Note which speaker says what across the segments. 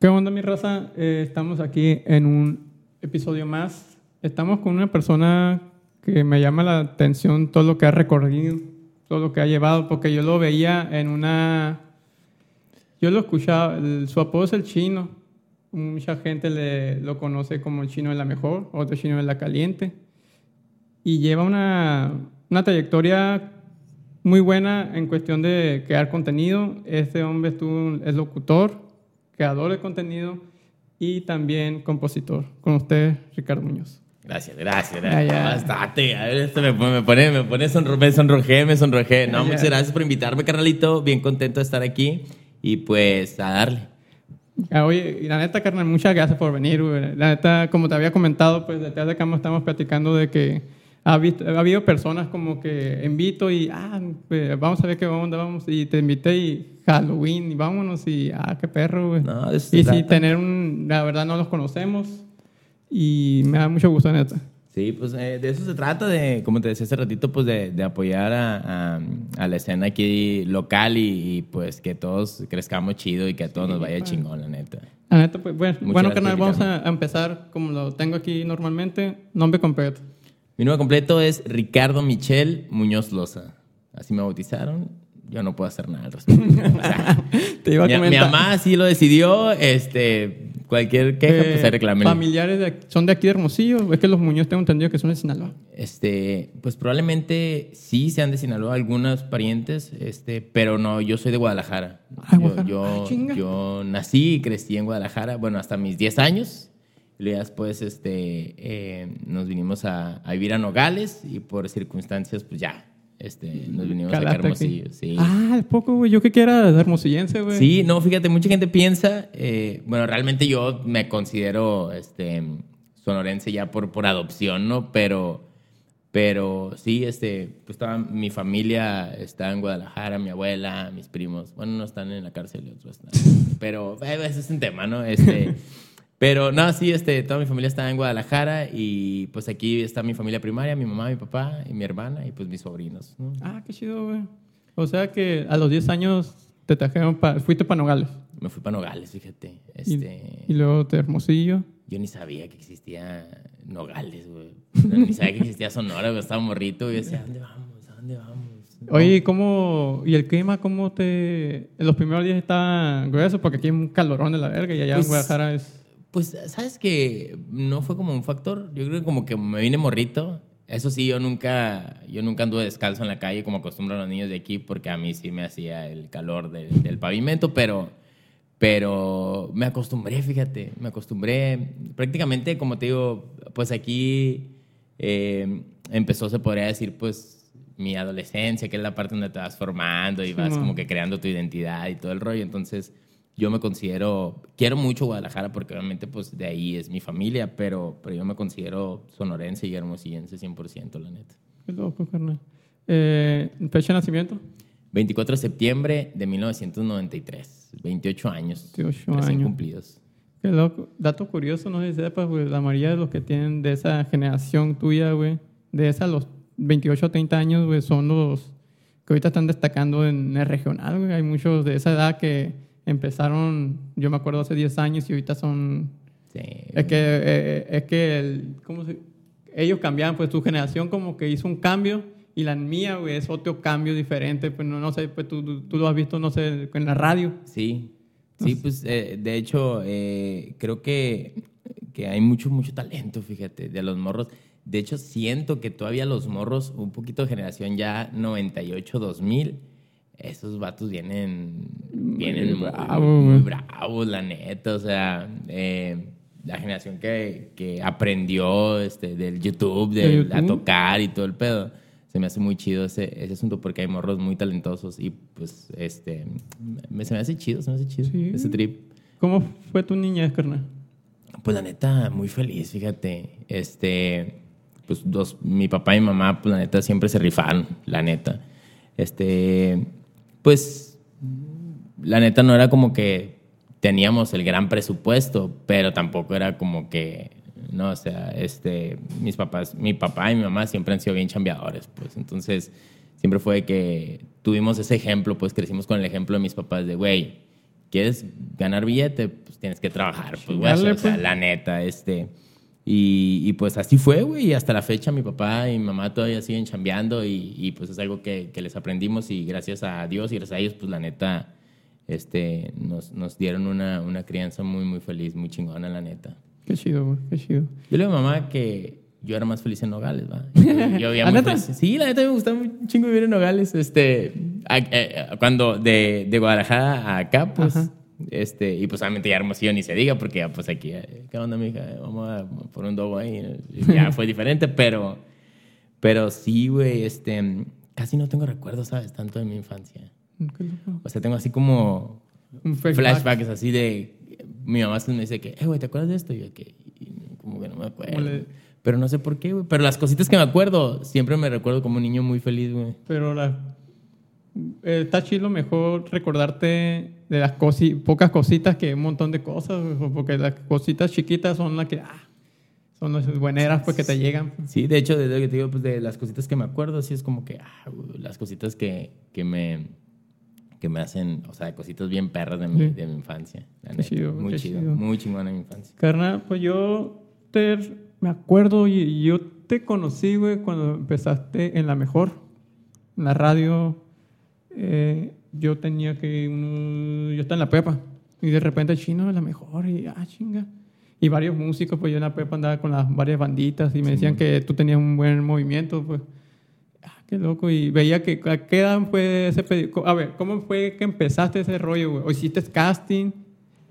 Speaker 1: ¿Qué onda, mi raza? Eh, estamos aquí en un episodio más. Estamos con una persona que me llama la atención todo lo que ha recorrido, todo lo que ha llevado, porque yo lo veía en una... Yo lo escuchaba, el- su apodo es el chino. Mucha gente le, lo conoce como el chino de la mejor, otro chino de la caliente. Y lleva una, una trayectoria muy buena en cuestión de crear contenido. Este hombre estuvo, es locutor, creador de contenido y también compositor. Con usted, Ricardo Muñoz.
Speaker 2: Gracias, gracias, gracias.
Speaker 1: ya.
Speaker 2: Bastante. A ver, esto me pone, me pone, me pone sonro- me sonrojé, me sonrojé. No, muchas gracias por invitarme, carnalito. Bien contento de estar aquí. Y pues, a darle.
Speaker 1: Oye, y la neta, carnal, muchas gracias por venir. güey. La neta, como te había comentado, pues detrás de cama estamos platicando de que ha, habido personas como que invito y, ah, pues, vamos a ver qué onda, vamos. Y te invité y Halloween y vámonos y, ah, qué perro, güey.
Speaker 2: No,
Speaker 1: y sí,
Speaker 2: trata.
Speaker 1: tener un, la verdad no los conocemos y me da mucho gusto, neta.
Speaker 2: Sí, pues eh, de eso se trata, de, como te decía hace ratito, pues de, de apoyar a, a- a la escena aquí local y, y, pues que todos crezcamos chido y que a todos nos vaya chingón, la neta.
Speaker 1: La neta, pues, bueno,
Speaker 2: Muchas
Speaker 1: bueno carnal, vamos a empezar como lo tengo aquí normalmente, nombre completo.
Speaker 2: Mi nombre completo es Ricardo Michel Muñoz Loza. Así me bautizaron. Yo no puedo hacer nada al respecto. O sea,
Speaker 1: Te iba a
Speaker 2: mi, mamá así lo decidió. Este, cualquier queja, pues
Speaker 1: Eh,
Speaker 2: ahí reclámenle.
Speaker 1: familiares de son de aquí de Hermosillo. Es que los Muñoz tengo entendido que son de Sinaloa.
Speaker 2: Este, pues probablemente sí sean de Sinaloa algunos parientes, este, pero no, yo soy de Guadalajara.
Speaker 1: Ah,
Speaker 2: yo,
Speaker 1: Guadalajara.
Speaker 2: yo,
Speaker 1: Ah,
Speaker 2: yo nací y crecí en Guadalajara, bueno, hasta mis 10 años. Y luego después este, eh, nos vinimos a, a vivir a Nogales y por circunstancias, pues ya, este, nos vinimos a. Hermosillo. Sí.
Speaker 1: Ah, es poco, güey. Yo que quiera de hermosillense, güey.
Speaker 2: Sí, no, fíjate, mucha gente piensa, eh, bueno, realmente yo me considero este, sonorense ya por, por adopción, ¿no? Pero, pero sí, este, pues estaba, mi familia está en Guadalajara, mi abuela, mis primos, bueno, no están en la cárcel y otros están, pero eh, ese es un tema, ¿no? Este, pero no, sí, este, toda mi familia está en Guadalajara y pues aquí está mi familia primaria, mi mamá, mi papá y mi hermana y pues mis sobrinos, ¿no?
Speaker 1: Ah, qué chido, güey. O sea que a los 10 años te trajeron pa- fuiste para Nogales.
Speaker 2: Me fui para Nogales, fíjate. Este,
Speaker 1: Y, luego de Hermosillo.
Speaker 2: Yo ni sabía que existía Nogales, güey. No, Ni sabía que existía Sonora, güey. Estaba morrito y yo decía, ¿a dónde vamos? ¿A dónde vamos?
Speaker 1: Oye, ¿y ¿cómo, ¿y el clima cómo te...? En los primeros días está grueso porque aquí hay un calorón de la verga y allá
Speaker 2: Pues-
Speaker 1: en Guadalajara es...
Speaker 2: Pues, ¿sabes que No fue como un factor. Yo creo que como que me vine morrito. Eso sí, yo nunca, yo nunca anduve descalzo en la calle como acostumbran los niños de aquí porque a mí sí me hacía el calor del, del pavimento, pero, pero me acostumbré, fíjate, me acostumbré. Prácticamente, como te digo, pues aquí eh, empezó, se podría decir, pues mi adolescencia, que es la parte donde te vas formando y vas como que creando tu identidad y todo el rollo. Entonces, yo me considero, quiero mucho Guadalajara porque obviamente pues de ahí es mi familia, pero, pero yo me considero sonorense y hermosillense 100%, la neta.
Speaker 1: Qué loco, carnal. Eh, ¿Fecha de nacimiento?
Speaker 2: 24 de septiembre de 1993, 28 años.
Speaker 1: 28
Speaker 2: recién
Speaker 1: años.
Speaker 2: cumplidos.
Speaker 1: Qué loco. Dato curioso, no sé si sepas, güey. La mayoría de los que tienen de esa generación tuya, güey, de esas los 28 o 30 años, güey, son los que ahorita están destacando en el regional, güey. Hay muchos de esa edad que empezaron, yo me acuerdo hace 10 años y ahorita son...
Speaker 2: Sí.
Speaker 1: Es que, eh, es que el- ¿cómo se- ellos cambiaban, pues tu generación como que hizo un cambio y la mía, güey, es otro cambio diferente. Pues no, no sé, pues tú, tú, lo has visto, no sé, en la radio.
Speaker 2: Sí, sí, pues eh, de hecho eh, creo que, que hay mucho, mucho talento, fíjate, de los morros. De hecho, siento que todavía los morros, un poquito de generación ya 98-2000, esos vatos vienen, vienen muy,
Speaker 1: bravo,
Speaker 2: muy bravos, la neta. O sea, eh, la generación que, que aprendió este, del YouTube,
Speaker 1: ¿De
Speaker 2: de,
Speaker 1: YouTube?
Speaker 2: a tocar y todo el pedo. Se me hace muy chido ese, ese asunto porque hay morros muy talentosos y pues este me, se me hace chido, se me hace chido
Speaker 1: Sí.
Speaker 2: ese trip.
Speaker 1: ¿Cómo fue tu niñez, carnal?
Speaker 2: Pues la neta, muy feliz, fíjate. Este, pues dos, mi papá y mi mamá, pues la neta, siempre se rifaron, la neta. Este, pues, la neta no era como que teníamos el gran presupuesto, pero tampoco era como que, no, o sea, este, mis papás, mi papá y mi mamá siempre han sido bien chambeadores, pues, entonces, siempre fue que tuvimos ese ejemplo, pues crecimos con el ejemplo de mis papás de, güey, quieres ganar billete, pues tienes que trabajar, pues, güey,
Speaker 1: Dale,
Speaker 2: o sea,
Speaker 1: pues.
Speaker 2: la neta, este. Y, y, pues así fue, güey, y hasta la fecha mi papá y mi mamá todavía siguen chambeando y, y, pues es algo que, que les aprendimos y gracias a Dios y gracias a ellos, pues la neta, este, nos, nos dieron una, una crianza muy, muy feliz, muy chingona, la neta.
Speaker 1: Qué chido, güey, qué chido.
Speaker 2: Yo le digo a mamá que yo era más feliz en Nogales, ¿va? Yo, yo vivía
Speaker 1: ¿Ah,
Speaker 2: muy feliz. Sí, la neta me gustaba un chingo vivir en Nogales. Este, a- eh, cuando de, de Guadalajara a acá, pues,
Speaker 1: Ajá.
Speaker 2: Este, y pues obviamente ya Hermosillo ni se diga, porque ya pues aquí, eh, ¿qué onda, mija? Vamos a por un dogo ahí. Ya fue diferente, pero, pero sí, güey, este, casi no tengo recuerdos, ¿sabes? Tanto de mi infancia. O sea, tengo así como flashbacks así de... Mi mamá me dice que, eh, güey, ¿te acuerdas de esto? Y yo que, y como que no me acuerdo.
Speaker 1: Le-
Speaker 2: Pero no sé por qué, güey. Pero las cositas que me acuerdo, siempre me recuerdo como un niño muy feliz, güey.
Speaker 1: Pero la, eh, está chido mejor recordarte de las cosi, pocas cositas que un montón de cosas, porque las cositas chiquitas son las que, ah, son las bueneras pues que te llegan.
Speaker 2: Sí, de hecho, desde lo que te digo, pues de las cositas que me acuerdo, sí es como que, ah, güey, las cositas que, que me que me hacen, o sea, cositas bien perras de mi,
Speaker 1: Sí.
Speaker 2: de mi infancia. la neta.
Speaker 1: chido,
Speaker 2: muy chido,
Speaker 1: chido.
Speaker 2: muy chingona mi infancia.
Speaker 1: Carnal, pues yo te, me acuerdo y yo te conocí, güey, cuando empezaste en la mejor, en la radio. Eh, yo tenía que, uno- yo estaba en la pepa y de repente chino en la mejor y, ah, chinga. Y varios músicos, pues yo en la pepa andaba con las varias banditas y me decían que tú tenías un buen movimiento, pues. Ah, qué loco. Y veía que, ¿a qué edad fue ese pedido? A ver, ¿cómo fue que empezaste ese rollo, güey? ¿O hiciste casting?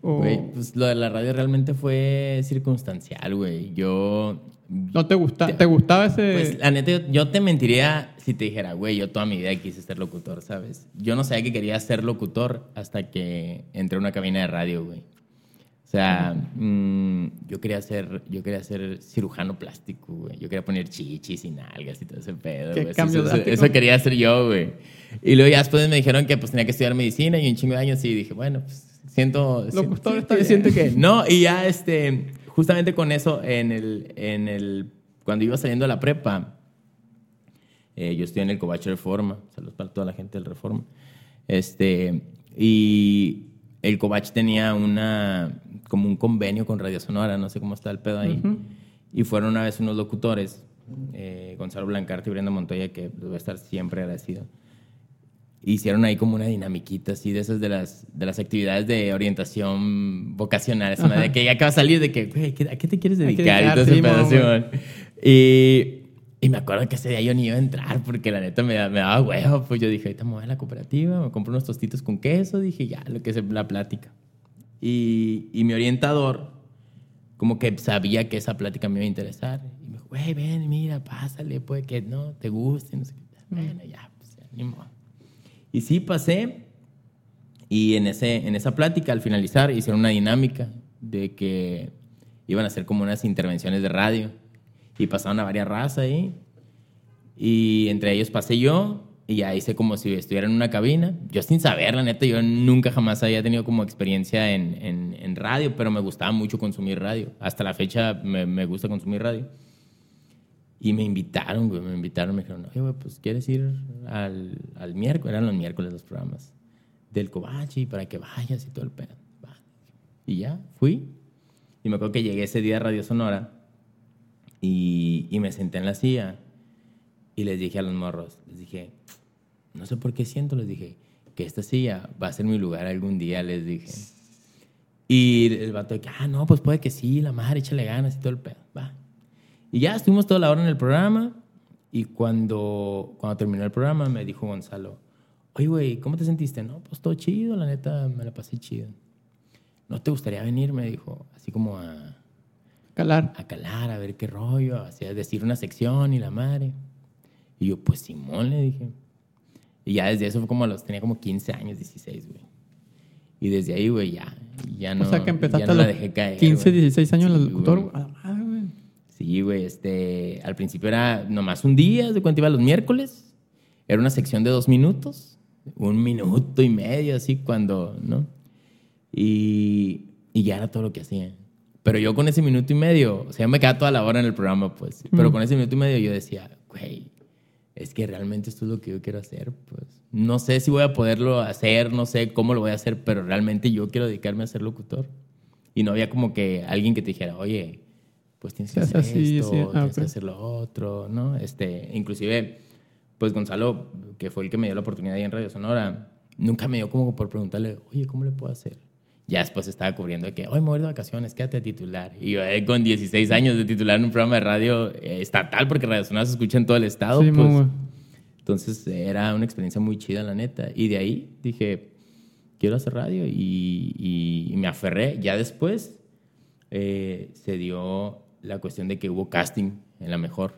Speaker 1: O
Speaker 2: Güey, pues lo de la radio realmente fue circunstancial, güey. Yo
Speaker 1: ¿No te, gusta, te gustaba ese...?
Speaker 2: Pues la neta, yo, yo te mentiría si te dijera, güey, yo toda mi vida quise ser locutor, ¿sabes? Yo no sabía que quería ser locutor hasta que entré a una cabina de radio, güey. O sea, mm, yo quería ser, yo quería ser cirujano plástico, güey. Yo quería poner chichis y nalgas y todo ese pedo,
Speaker 1: Qué
Speaker 2: güey. Eso- eso, eso quería hacer yo, güey. Y luego ya después me dijeron que pues tenía que estudiar medicina y un chingo de años y dije, bueno, pues siento...
Speaker 1: Locutor
Speaker 2: siento, siento que... No, y ya este, justamente con eso, en el, en el, cuando iba saliendo de la prepa, eh, yo estoy en el Covacho Reforma, saludos para toda la gente del Reforma. Este, y el Covach tenía una, como un convenio con Radio Sonora, no sé cómo está el pedo ahí. Y fueron una vez unos locutores, eh, Gonzalo Blancarte y Brenda Montoya, que les voy a estar siempre agradecido. Hicieron ahí como una dinamiquita así de esas de las, de las actividades de orientación vocacional. esa madre de que ya acaba de salir de que, güey, ¿qué- ¿a qué te quieres
Speaker 1: que
Speaker 2: dedicar? Y todo
Speaker 1: dedicar,
Speaker 2: ese. Y, y me acuerdo que ese día yo ni iba a entrar porque la neta me, me daba huevo. Pues yo dije, ahorita me voy a la cooperativa, me compro unos tostitos con queso. Dije, ya, lo que es la plática. Y, y mi orientador, como que sabía que esa plática me iba a interesar. Y me dijo, güey, ven, mira, pásale, puede que no te guste. No sé qué. Bueno, ya, pues ya, ni modo. Y sí, pasé. Y en, ese, en esa plática, al finalizar, hicieron una dinámica de que iban a hacer como unas intervenciones de radio. Y pasaron a varias razas ahí. Y entre ellos pasé yo. Y ya hice como si estuviera en una cabina. Yo sin saber, la neta, yo nunca jamás había tenido como experiencia en, en, en radio, pero me gustaba mucho consumir radio. Hasta la fecha me, me gusta consumir radio. Y me invitaron, güey, me invitaron, me dijeron, oye, güey, pues quieres ir al, al miércoles, eran los miércoles los programas del Covachi para que vayas y todo el pedo. Y ya, fui. Y me acuerdo que llegué ese día a Radio Sonora y, y me senté en la silla y les dije a los morros, les dije, no sé por qué siento, les dije, que esta silla va a ser mi lugar algún día, les dije. Y el vato ah, no, pues puede que sí, la madre, échale ganas y todo el pedo, va. Y ya estuvimos toda la hora en el programa y cuando, cuando terminó el programa me dijo Gonzalo, oye, güey, ¿cómo te sentiste? No, pues todo chido, la neta, me la pasé chido. ¿No te gustaría venir? Me dijo, así como a,
Speaker 1: Calar.
Speaker 2: a calar, a ver qué rollo, así a decir una sección y la madre. Y yo, pues Simón, le dije. Y ya desde eso fue como a los, tenía como 15 años, 16, güey. Y desde ahí, güey, ya, ya no,
Speaker 1: o sea que empezaste
Speaker 2: ya no
Speaker 1: a
Speaker 2: la dejé caer.
Speaker 1: 15,
Speaker 2: güey.
Speaker 1: 16 años
Speaker 2: Sí,
Speaker 1: el locutor.
Speaker 2: güey.
Speaker 1: A la güey.
Speaker 2: Sí, güey, este, al principio era nomás un día, de cuánto iba los miércoles. Era una sección de dos minutos, un minuto y medio, así, cuando, ¿no? Y, y ya era todo lo que hacía. Pero yo con ese minuto y medio, o sea, me quedaba toda la hora en el programa, pues. Pero con ese minuto y medio yo decía, güey, es que realmente esto es lo que yo quiero hacer, pues. no sé si voy a poderlo hacer, no sé cómo lo voy a hacer, pero realmente yo quiero dedicarme a ser locutor. Y no había como que alguien que te dijera, oye, pues tienes que hacer
Speaker 1: así,
Speaker 2: esto,
Speaker 1: sí. Ah,
Speaker 2: tienes que
Speaker 1: ok.
Speaker 2: hacer lo otro, ¿no? Este, inclusive, pues Gonzalo, que fue el que me dio la oportunidad ahí en Radio Sonora, nunca me dio como por preguntarle, oye, ¿cómo le puedo hacer? Ya después estaba cubriendo que, hoy me voy de vacaciones, quédate a titular. Y yo eh, con 16 años de titular en un programa de radio eh, estatal, porque Radio Sonora se escucha en todo el estado,
Speaker 1: Sí,
Speaker 2: pues, entonces era una experiencia muy chida, la neta. Y de ahí dije, quiero hacer radio y, y- y me aferré. Ya después eh, se dio la cuestión de que hubo casting en la mejor.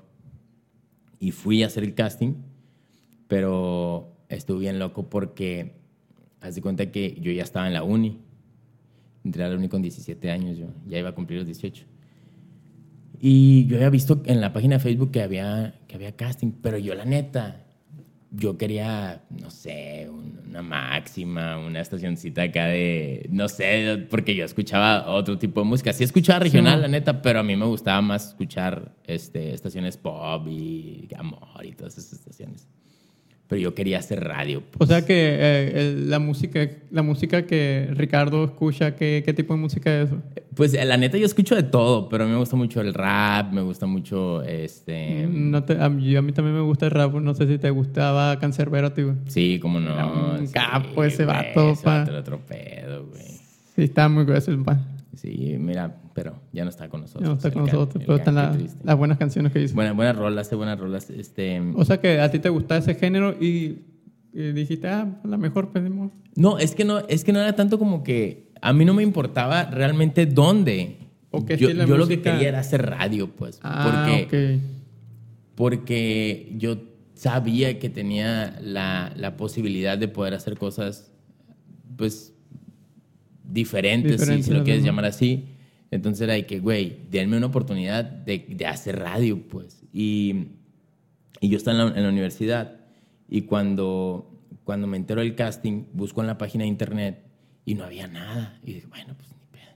Speaker 2: Y fui a hacer el casting, pero estuve bien loco porque, haz de cuenta que yo ya estaba en la uni. Entré a la uni con 17 años, yo ya iba a cumplir los 18. Y yo había visto en la página de Facebook que había, que había casting, pero yo la neta, yo quería, no sé, un- una máxima, una estacioncita acá de, no sé, porque yo escuchaba otro tipo de música. Sí escuchaba regional,
Speaker 1: Sí.
Speaker 2: la neta, pero a mí me gustaba más escuchar este, estaciones pop y amor y todas esas estaciones. Pero yo quería hacer radio.
Speaker 1: O sea que eh, el- la música la música que Ricardo escucha, ¿qué, qué tipo de música es eso?
Speaker 2: Pues la neta yo escucho de todo, pero a mí me gusta mucho el rap, me gusta mucho este...
Speaker 1: No te- a, mí, a mí también me gusta el rap, no sé si te gustaba Cancerbero, tío.
Speaker 2: Sí, como no.
Speaker 1: Un
Speaker 2: sí,
Speaker 1: capo ese
Speaker 2: güey,
Speaker 1: vato,
Speaker 2: Ese
Speaker 1: pa.
Speaker 2: vato era otro pedo, güey.
Speaker 1: Sí, está muy grueso el pan.
Speaker 2: Sí, mira, pero ya no está con nosotros.
Speaker 1: No está con nosotros, pero están la- las buenas canciones que hizo.
Speaker 2: Buena- buenas rolas, buenas rolas. Este,
Speaker 1: O sea que a ti te gusta ese género y, y dijiste, ah, la mejor pedimos.
Speaker 2: no, es que no, es que no era tanto como que a mí no me importaba realmente dónde.
Speaker 1: ¿O qué
Speaker 2: yo yo lo que quería era hacer radio, pues.
Speaker 1: Ah,
Speaker 2: porque, porque yo sabía que tenía la, la posibilidad de poder hacer cosas, pues, diferentes, si- si, lo quieres llamar así. Entonces era de que, güey, denme una oportunidad de, de hacer radio, pues. Y, y yo estaba en la, en la universidad y cuando, cuando me entero del casting, busco en la página de internet y no había nada. Y dije, bueno, pues ni pedo.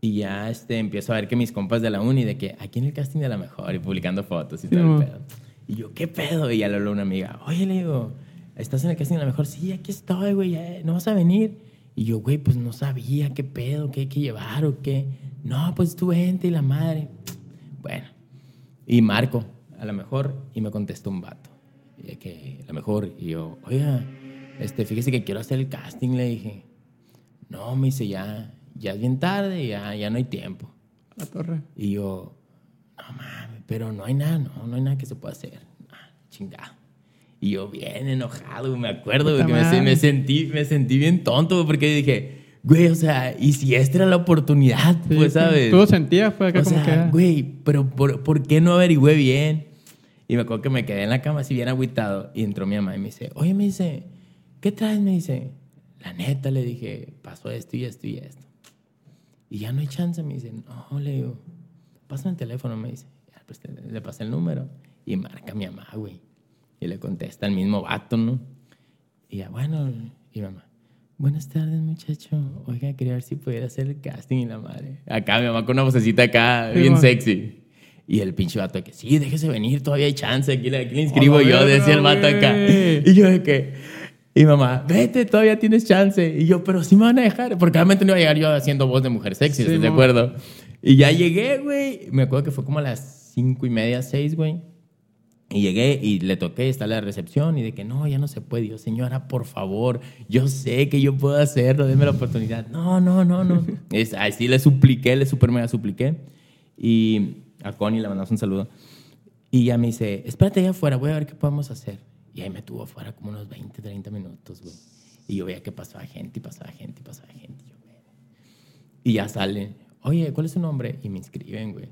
Speaker 2: Y ya este, empiezo a ver que mis compas de la uni, de que aquí en el casting de la mejor y publicando fotos y
Speaker 1: Sí,
Speaker 2: todo
Speaker 1: mo.
Speaker 2: el pedo. Y yo, ¿qué pedo? Y ya le habló una amiga, oye, le digo, ¿estás en el casting de la mejor? Sí, aquí estoy, güey, ¿no vas a venir? Y yo, güey, pues no sabía qué pedo, qué hay que llevar o qué. No, pues tu gente y la madre. Bueno, y marco a lo mejor y me contesta un vato. Y que a lo mejor, y yo, oiga, este, fíjese que quiero hacer el casting, le dije. No, me dice, ya, ya es bien tarde, ya, ya no hay tiempo.
Speaker 1: La torre.
Speaker 2: Y yo, no mames, pero no hay nada, no, no hay nada que se pueda hacer. Ah, chingado. Y yo bien enojado, me acuerdo, güey, que me, me sentí, me sentí bien tonto, porque dije, güey, o sea, y si esta era la oportunidad,
Speaker 1: Sí,
Speaker 2: pues. ¿sabes?
Speaker 1: Tú lo sentías, fue acá
Speaker 2: O
Speaker 1: como
Speaker 2: sea,
Speaker 1: que.
Speaker 2: güey, pero por, ¿por qué no averigüé bien? Y me acuerdo que me quedé en la cama así bien agüitado y entró mi mamá y me dice, oye, me dice, ¿qué traes? Me dice, la neta, le dije, pasó esto y esto y esto. Y ya no hay chance, me dice, no, le digo, pásame el teléfono, me dice. Ya, pues, le pasé el número y marca a mi mamá, güey. Y le contesta el mismo vato, ¿no? Y ya, bueno, y mamá, buenas tardes, muchacho. Oiga, quería ver si pudiera hacer el casting y la madre. Acá mi mamá con una vocecita acá,
Speaker 1: Sí,
Speaker 2: bien
Speaker 1: man.
Speaker 2: sexy. Y el pinche vato de que, sí, déjese venir, todavía hay chance, aquí le, aquí le inscribo yo,
Speaker 1: verga,
Speaker 2: decía el vato acá. Y yo de que, y mamá, vete, todavía tienes chance. Y yo, pero sí me van a dejar, porque realmente no iba a llegar yo haciendo voz de mujer sexy,
Speaker 1: Sí,
Speaker 2: ¿estás de acuerdo? Y ya llegué, güey. Me acuerdo que fue como a las cinco y media, seis, güey. Y llegué y le toqué, está la recepción y de que no, ya no se puede. Y yo, señora, por favor, yo sé que yo puedo hacerlo, déme la oportunidad. No, no, no, no. es, así le supliqué, le super mega supliqué. Y a Connie le mandamos un saludo. Y ya me dice, espérate allá afuera, voy a ver qué podemos hacer. Y ahí me tuvo afuera como unos 20, 30 minutos, güey. Y yo veía que pasaba gente y pasaba gente y pasaba gente. Y, yo, y ya salen, oye, ¿cuál es su nombre? Y me inscriben, güey.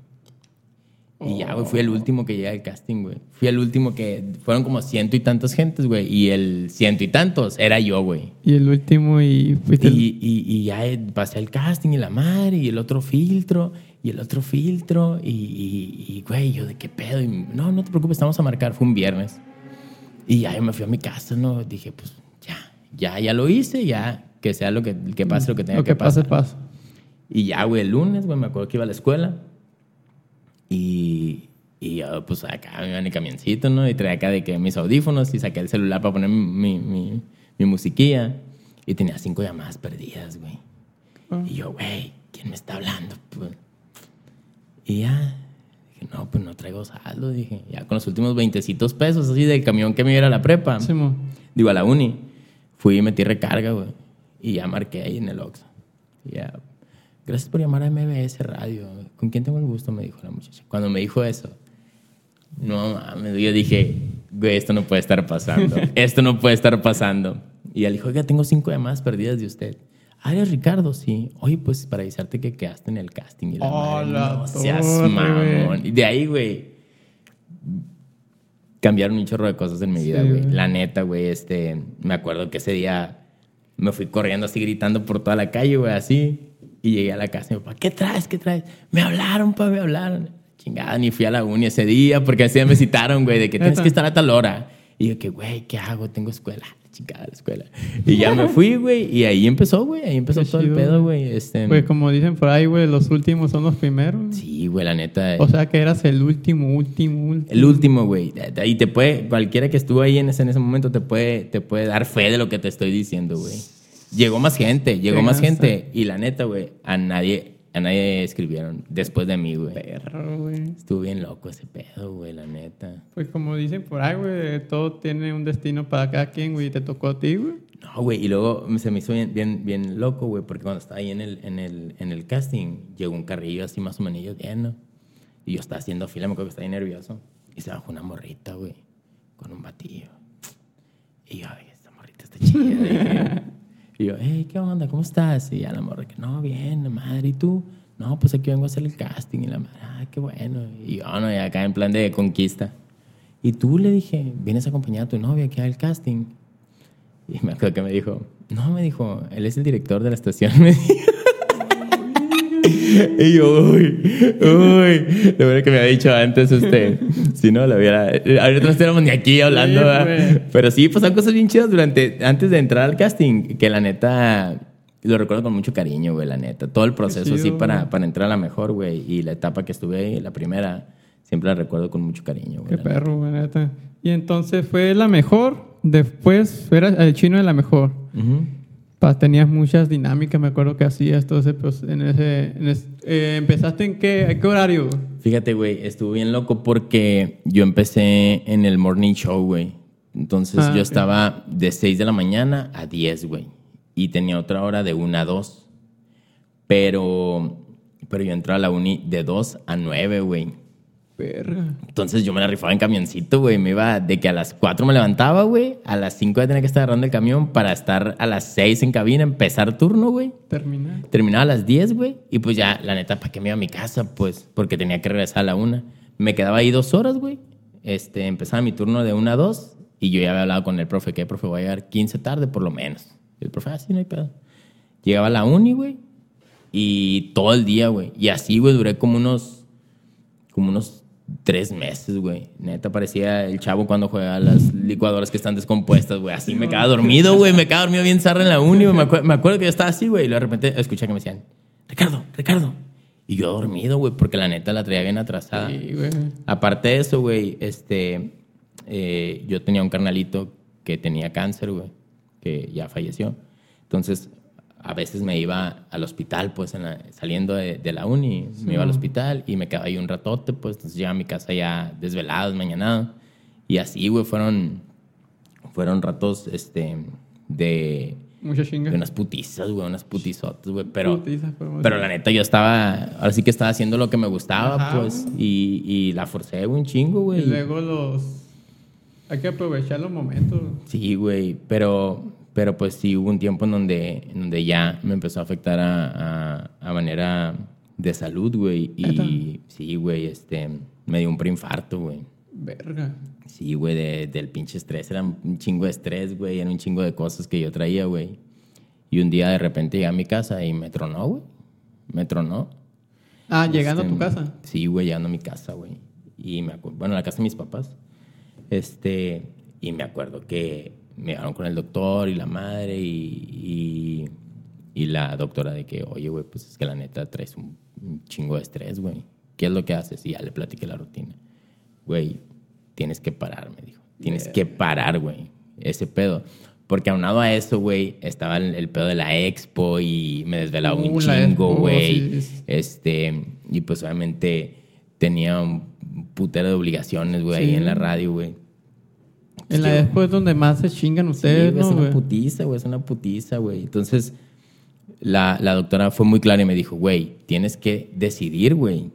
Speaker 2: Y ya, güey, fui el último que llega al casting, güey. Fui el último que... Fueron como ciento y tantas gentes, güey. Y el ciento y tantos era yo, güey.
Speaker 1: Y el último, y fuiste. el-
Speaker 2: Y, y, ya pasé el casting y la madre, y el otro filtro, y el otro filtro, y, güey, yo de qué pedo. Y, no, no te preocupes, estamos a marcar. Fue un viernes. Y ya yo me fui a mi casa, ¿no? Dije, pues ya, ya, ya lo hice, ya, que sea lo que, que pase, lo que tenga
Speaker 1: Lo que pase,
Speaker 2: pasar.
Speaker 1: pasa.
Speaker 2: Y ya, güey, el lunes, güey, me acuerdo que iba a la escuela. Y, Y yo, pues acá me iba en el camioncito, ¿no? Y traía acá de que mis audífonos y saqué el celular para poner mi, mi, mi musiquilla. Y tenía cinco llamadas perdidas, güey.
Speaker 1: Ah.
Speaker 2: Y yo, güey, ¿quién me está hablando? Pues? Y ya, dije, no, pues no traigo saldo. Dije, ya con los últimos 20 pesos así del camión que me iba a la prepa.
Speaker 1: Simón.
Speaker 2: Digo, a la uni. Fui y metí recarga, güey. Y ya marqué ahí en el Oxxo. Y ya, gracias por llamar a MBS Radio. ¿Con quién tengo el gusto? Me dijo la muchacha. Cuando me dijo eso, no mames, yo dije, güey, esto no puede estar pasando. esto no puede estar pasando. Y él dijo, oiga, tengo cinco llamadas perdidas de usted. Ah, eres Ricardo, sí. Oye, pues para avisarte que quedaste en el casting. Y la
Speaker 1: Oh,
Speaker 2: madre,
Speaker 1: la
Speaker 2: no seas mamón. Y de ahí, güey, cambiaron un chorro de cosas en mi vida,
Speaker 1: Sí,
Speaker 2: güey.
Speaker 1: güey.
Speaker 2: La neta, güey, este, me acuerdo que ese día me fui corriendo así gritando por toda la calle, güey, así. Y llegué a la casa y mi papá, ¿qué traes? ¿Qué traes? Me hablaron, pa, me hablaron. Chingada, ni fui a la uni ese día porque así me citaron, güey, de que tienes que estar a tal hora. Y yo, que, güey, ¿qué hago? Tengo escuela. Chingada, la escuela. Y ya me fui, güey, y ahí empezó, güey, ahí empezó
Speaker 1: Qué
Speaker 2: todo
Speaker 1: chido,
Speaker 2: el pedo, güey. Este,
Speaker 1: Pues como dicen por ahí, güey, los últimos son los primeros.
Speaker 2: sí, güey, la neta.
Speaker 1: O sea que eras el último, último, último.
Speaker 2: El último, güey. Ahí te puede, cualquiera que estuvo ahí en ese, en ese momento te puede, te puede dar fe de lo que te estoy diciendo, güey. Llegó más gente, llegó más gente. Y la neta, güey, a nadie, a nadie escribieron después de mí, güey.
Speaker 1: Perro, güey.
Speaker 2: Estuvo bien loco ese pedo, güey, la neta.
Speaker 1: Pues como dicen por ahí, güey, todo tiene un destino para cada quien, güey, y te tocó a ti, güey.
Speaker 2: No, güey, y luego se me hizo bien, bien, bien loco, güey, porque cuando estaba ahí en el, en, el, en el casting, llegó un carrillo así más o menos bien, ¿no? Y yo estaba haciendo fila, me acuerdo que estaba ahí nervioso. Y se bajó una morrita, güey, con un batillo. Y yo, ay, esta morrita está chida. y yo, hey, ¿qué onda? ¿Cómo estás? Y ya la morra, que no, bien, la madre, ¿y tú? No, pues aquí vengo a hacer el casting. Y la madre, ah, qué bueno. Y yo, no, y acá en plan de conquista. Y tú le dije, vienes a acompañar a tu novia aquí al casting. Y me acuerdo que me dijo, no, me dijo, él es el director de la estación. Me dijo. y yo, uy, uy, lo bueno que me había dicho antes usted. Si no, lo hubiera. Ahorita no estuviéramos ni aquí hablando,
Speaker 1: Sí.
Speaker 2: Pero sí, pasaron cosas bien chidas durante, antes de entrar al casting, que la neta. Lo recuerdo con mucho cariño, güey, la neta. Todo el proceso así para, para entrar a la mejor, güey. Y la etapa que estuve ahí, la primera, siempre la recuerdo con mucho cariño, güey.
Speaker 1: Qué
Speaker 2: la
Speaker 1: perro, güey, neta. Y entonces fue la mejor, después era el chino de la mejor.
Speaker 2: neta. Ujú.
Speaker 1: Tenías muchas dinámicas, me acuerdo que hacías todo ese, proce- en ese, en ese- eh, ¿Empezaste en qué, horario?
Speaker 2: Fíjate, güey, estuvo bien loco porque yo empecé en el morning show, güey. Entonces
Speaker 1: Ah,
Speaker 2: yo estaba de 6 de la mañana a 10, güey. Y tenía otra hora de 1 a 2. Pero, pero yo entraba a la uni de 2 a 9, güey. Entonces yo me la rifaba en camioncito, güey. Me iba de que a las 4 me levantaba, güey. A las 5 ya tenía que estar agarrando el camión para estar a las 6 en cabina, empezar turno, güey.
Speaker 1: Terminar.
Speaker 2: Terminaba a las 10, güey. Y pues ya, la neta, ¿para qué me iba a mi casa? Pues porque tenía que regresar a la una. Me quedaba ahí dos horas, güey. Este, empezaba mi turno de una a dos. Y yo ya había hablado con el profe, que profe, voy a llegar 15 tarde por lo menos. Y el profe, así no hay pedo. Llegaba a la uni, güey. Y todo el día, güey. Y así, güey, duré como unos, como unos tres meses, güey. Neta, parecía el chavo cuando juega a las licuadoras que están descompuestas, güey. Así me quedaba dormido, güey. Me quedaba dormido bien zarra en la uni. Me, me acuerdo que yo estaba así, güey. Y de repente escuché que me decían, Ricardo, Ricardo. Y yo dormido, güey, porque la neta la traía bien atrasada.
Speaker 1: Sí, güey.
Speaker 2: Aparte de eso, güey, este, eh, yo tenía un carnalito que tenía cáncer, güey, que ya falleció. Entonces, a veces me iba al hospital, pues, en la- saliendo de, de la uni, me iba al hospital y me quedaba ahí un ratote, pues, entonces llegaba a mi casa ya desvelado, desmañanado. Y así, güey, fueron, fueron ratos, este, de,
Speaker 1: Mucha chinga.
Speaker 2: de unas putizas, güey, unas putizotas, güey, pero...
Speaker 1: Podemos
Speaker 2: Pero
Speaker 1: decir.
Speaker 2: la neta, yo estaba, ahora sí que estaba haciendo lo que me gustaba,
Speaker 1: Ajá,
Speaker 2: pues, y, y la forcé, güey, un chingo,
Speaker 1: Y
Speaker 2: güey.
Speaker 1: luego los... Hay que aprovechar los momentos.
Speaker 2: Sí, güey, pero, pero pues sí hubo un tiempo en donde, en donde ya me empezó a afectar a, a, a manera de salud, güey. Y sí, güey, este, me dio un preinfarto, güey.
Speaker 1: Verga.
Speaker 2: Sí, güey, de- del pinche estrés. Era un chingo de estrés, güey. Era un chingo de cosas que yo traía, güey. Y un día de repente llegué a mi casa y me tronó, güey. Me tronó.
Speaker 1: Ah, llegando a tu
Speaker 2: Este,
Speaker 1: casa.
Speaker 2: Sí, güey, llegando a mi casa, güey. Y me acuerdo, bueno, a la casa de mis papás. Este, y me acuerdo que me llevaron con el doctor y la madre y, y, y la doctora de que, oye, güey, pues es que la neta traes un, un chingo de estrés, güey. ¿Qué es lo que haces? Y ya le platiqué la rutina. güey, tienes que parar, me dijo. Tienes que parar, güey, ese pedo. Porque aunado a eso, güey, estaba el, el pedo de la expo y me desvelaba un
Speaker 1: Uh,
Speaker 2: chingo, güey.
Speaker 1: sí.
Speaker 2: Este, y pues obviamente tenía un putero de obligaciones, güey, ahí en la radio, güey.
Speaker 1: En la
Speaker 2: Sí,
Speaker 1: expo es donde más se chingan
Speaker 2: Sí,
Speaker 1: ustedes,
Speaker 2: güey,
Speaker 1: ¿no,
Speaker 2: es una putiza, güey, es una putiza, güey. Entonces, la, la doctora fue muy clara y me dijo, güey, tienes que decidir, güey,